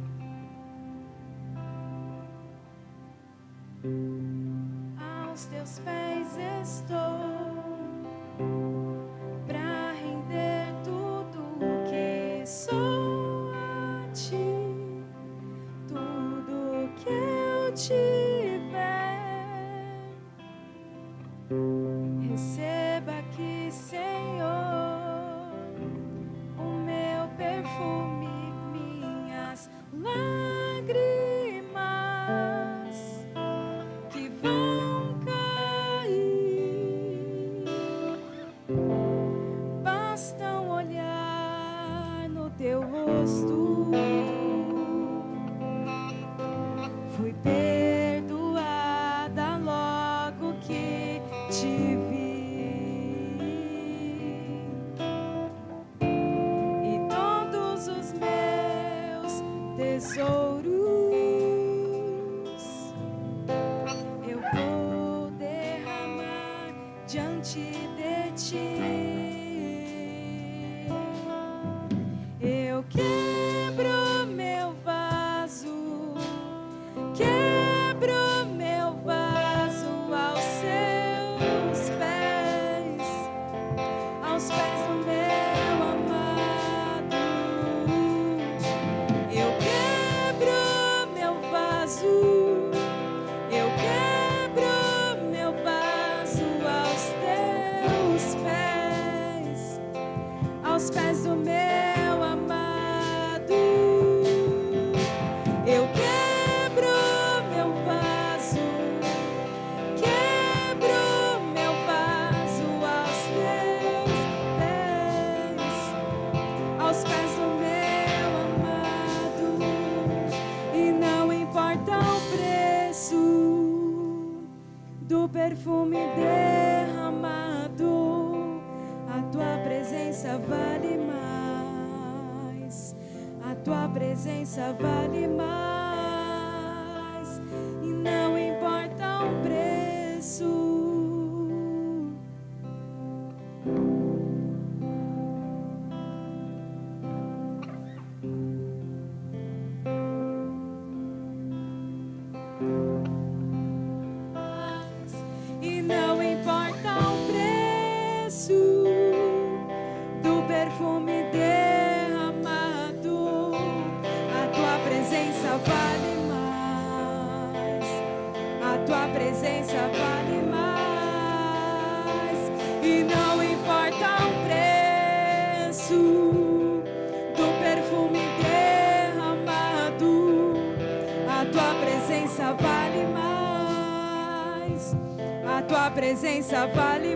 [SPEAKER 5] Vale mais. A tua presença vale mais. Presença vale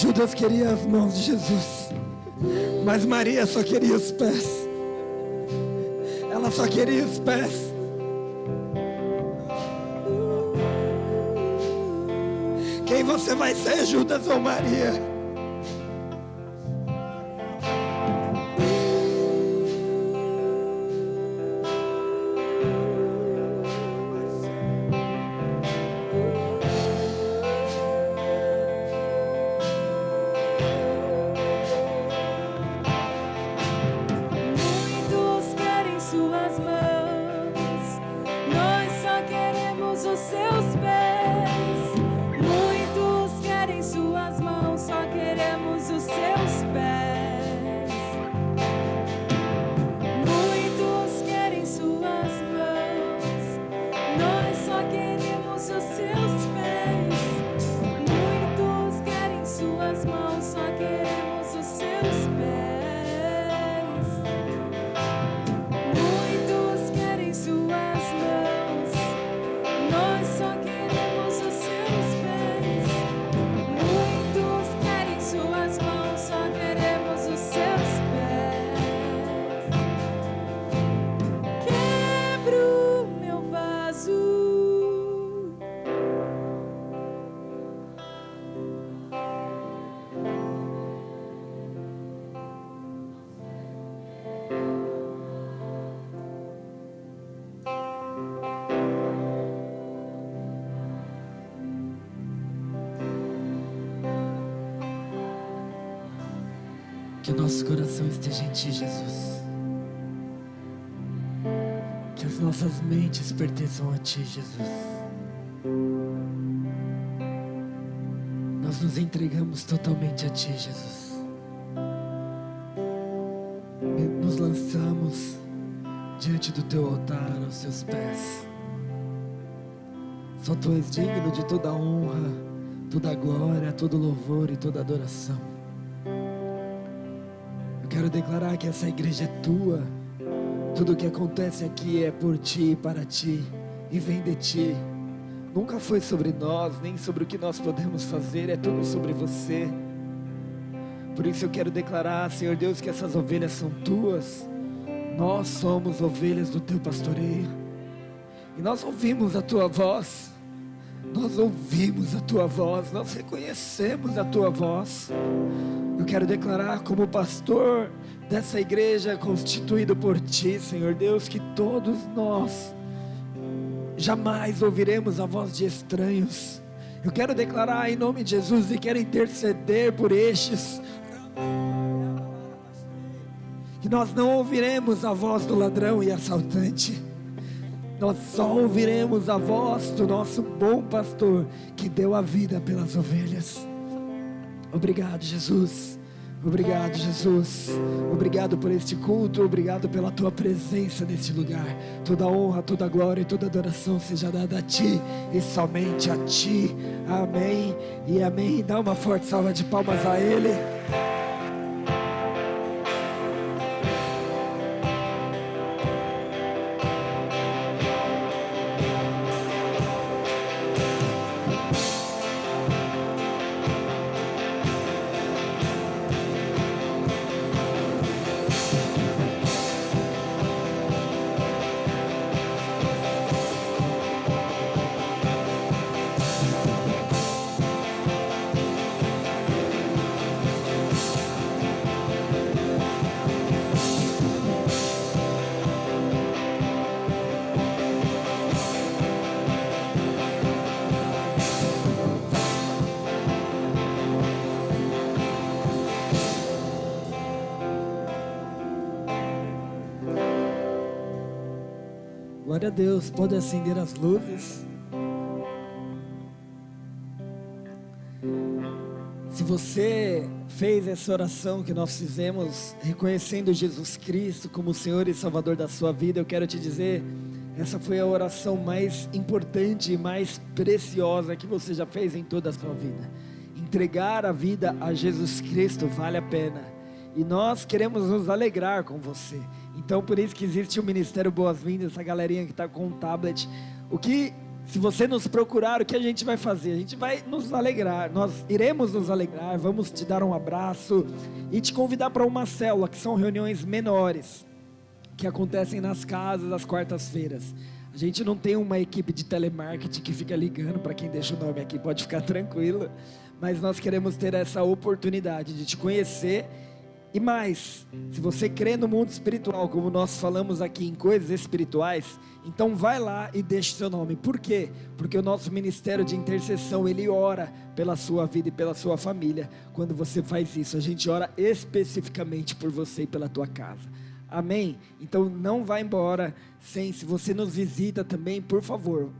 [SPEAKER 2] Judas queria as mãos de Jesus, mas Maria só queria os pés. Ela só queria os pés. Quem você vai ser, Judas ou Maria?
[SPEAKER 1] Que o nosso coração esteja em Ti, Jesus. Que as nossas mentes pertençam a Ti, Jesus. Nós nos entregamos totalmente a Ti, Jesus. Nos lançamos diante do Teu altar, aos Seus pés. Só Tu és digno de toda honra, toda glória, todo louvor e toda adoração. Quero declarar que essa igreja é tua. Tudo o que acontece aqui é por ti e para ti e vem de ti. Nunca foi sobre nós, nem sobre o que nós podemos fazer, é tudo sobre você. Por isso eu quero declarar, Senhor Deus, que essas ovelhas são tuas. Nós somos ovelhas do teu pastoreio. E nós ouvimos a tua voz. Nós ouvimos a tua voz, nós reconhecemos a tua voz. Eu quero declarar como pastor dessa igreja constituído por ti, Senhor Deus, que todos nós jamais ouviremos a voz de estranhos. Eu quero declarar em nome de Jesus e quero interceder por estes que nós não ouviremos a voz do ladrão e assaltante. Nós só ouviremos a voz do nosso bom pastor que deu a vida pelas ovelhas. Obrigado, Jesus. Obrigado, Jesus. Obrigado por este culto. Obrigado pela tua presença neste lugar. Toda honra, toda glória e toda adoração seja dada a ti e somente a ti. Amém e amém. Dá uma forte salva de palmas a Ele. Glória a Deus. Pode acender as luzes. Se você fez essa oração que nós fizemos, reconhecendo Jesus Cristo como o Senhor e Salvador da sua vida, eu quero te dizer, essa foi a oração mais importante e mais preciosa que você já fez em toda a sua vida. Entregar a vida a Jesus Cristo vale a pena. E nós queremos nos alegrar com você. Então, por isso que existe o Ministério Boas-Vindas, essa galerinha que está com um tablet. O que se você nos procurar, o que a gente vai fazer? A gente vai nos alegrar, nós iremos nos alegrar, vamos te dar um abraço e te convidar para uma célula, que são reuniões menores, que acontecem nas casas às quartas-feiras. A gente não tem uma equipe de telemarketing que fica ligando para quem deixa o nome aqui, pode ficar tranquilo, mas nós queremos ter essa oportunidade de te conhecer e mais, se você crê no mundo espiritual, como nós falamos aqui em coisas espirituais, então vai lá e deixe seu nome. Por quê? Porque o nosso ministério de intercessão, ele ora pela sua vida e pela sua família. Quando você faz isso, a gente ora especificamente por você e pela tua casa. Amém? Então não vá embora sem, se você nos visita também, por favor,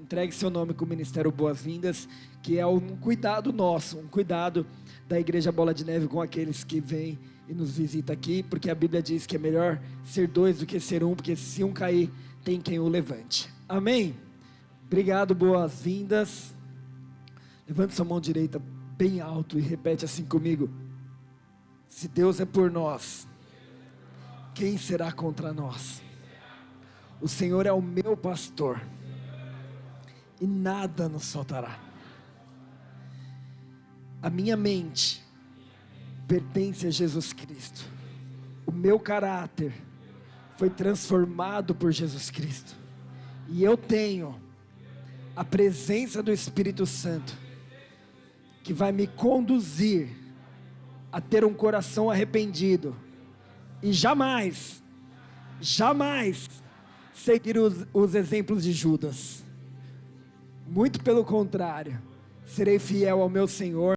[SPEAKER 1] entregue seu nome com o Ministério Boas-Vindas, que é um cuidado nosso, um cuidado da Igreja Bola de Neve com aqueles que vêm e nos visita aqui, porque a Bíblia diz que é melhor ser dois do que ser um, porque se um cair, tem quem o levante. Amém? Obrigado, boas-vindas. Levante sua mão direita bem alto e repete assim comigo: Se Deus é por nós, quem será contra nós? O Senhor é o meu pastor, e nada nos faltará. A minha mente pertence a Jesus Cristo. O meu caráter foi transformado por Jesus Cristo. E eu tenho a presença do Espírito Santo que vai me conduzir a ter um coração arrependido e jamais, jamais seguir os, os exemplos de Judas. Muito pelo contrário, serei fiel ao meu Senhor.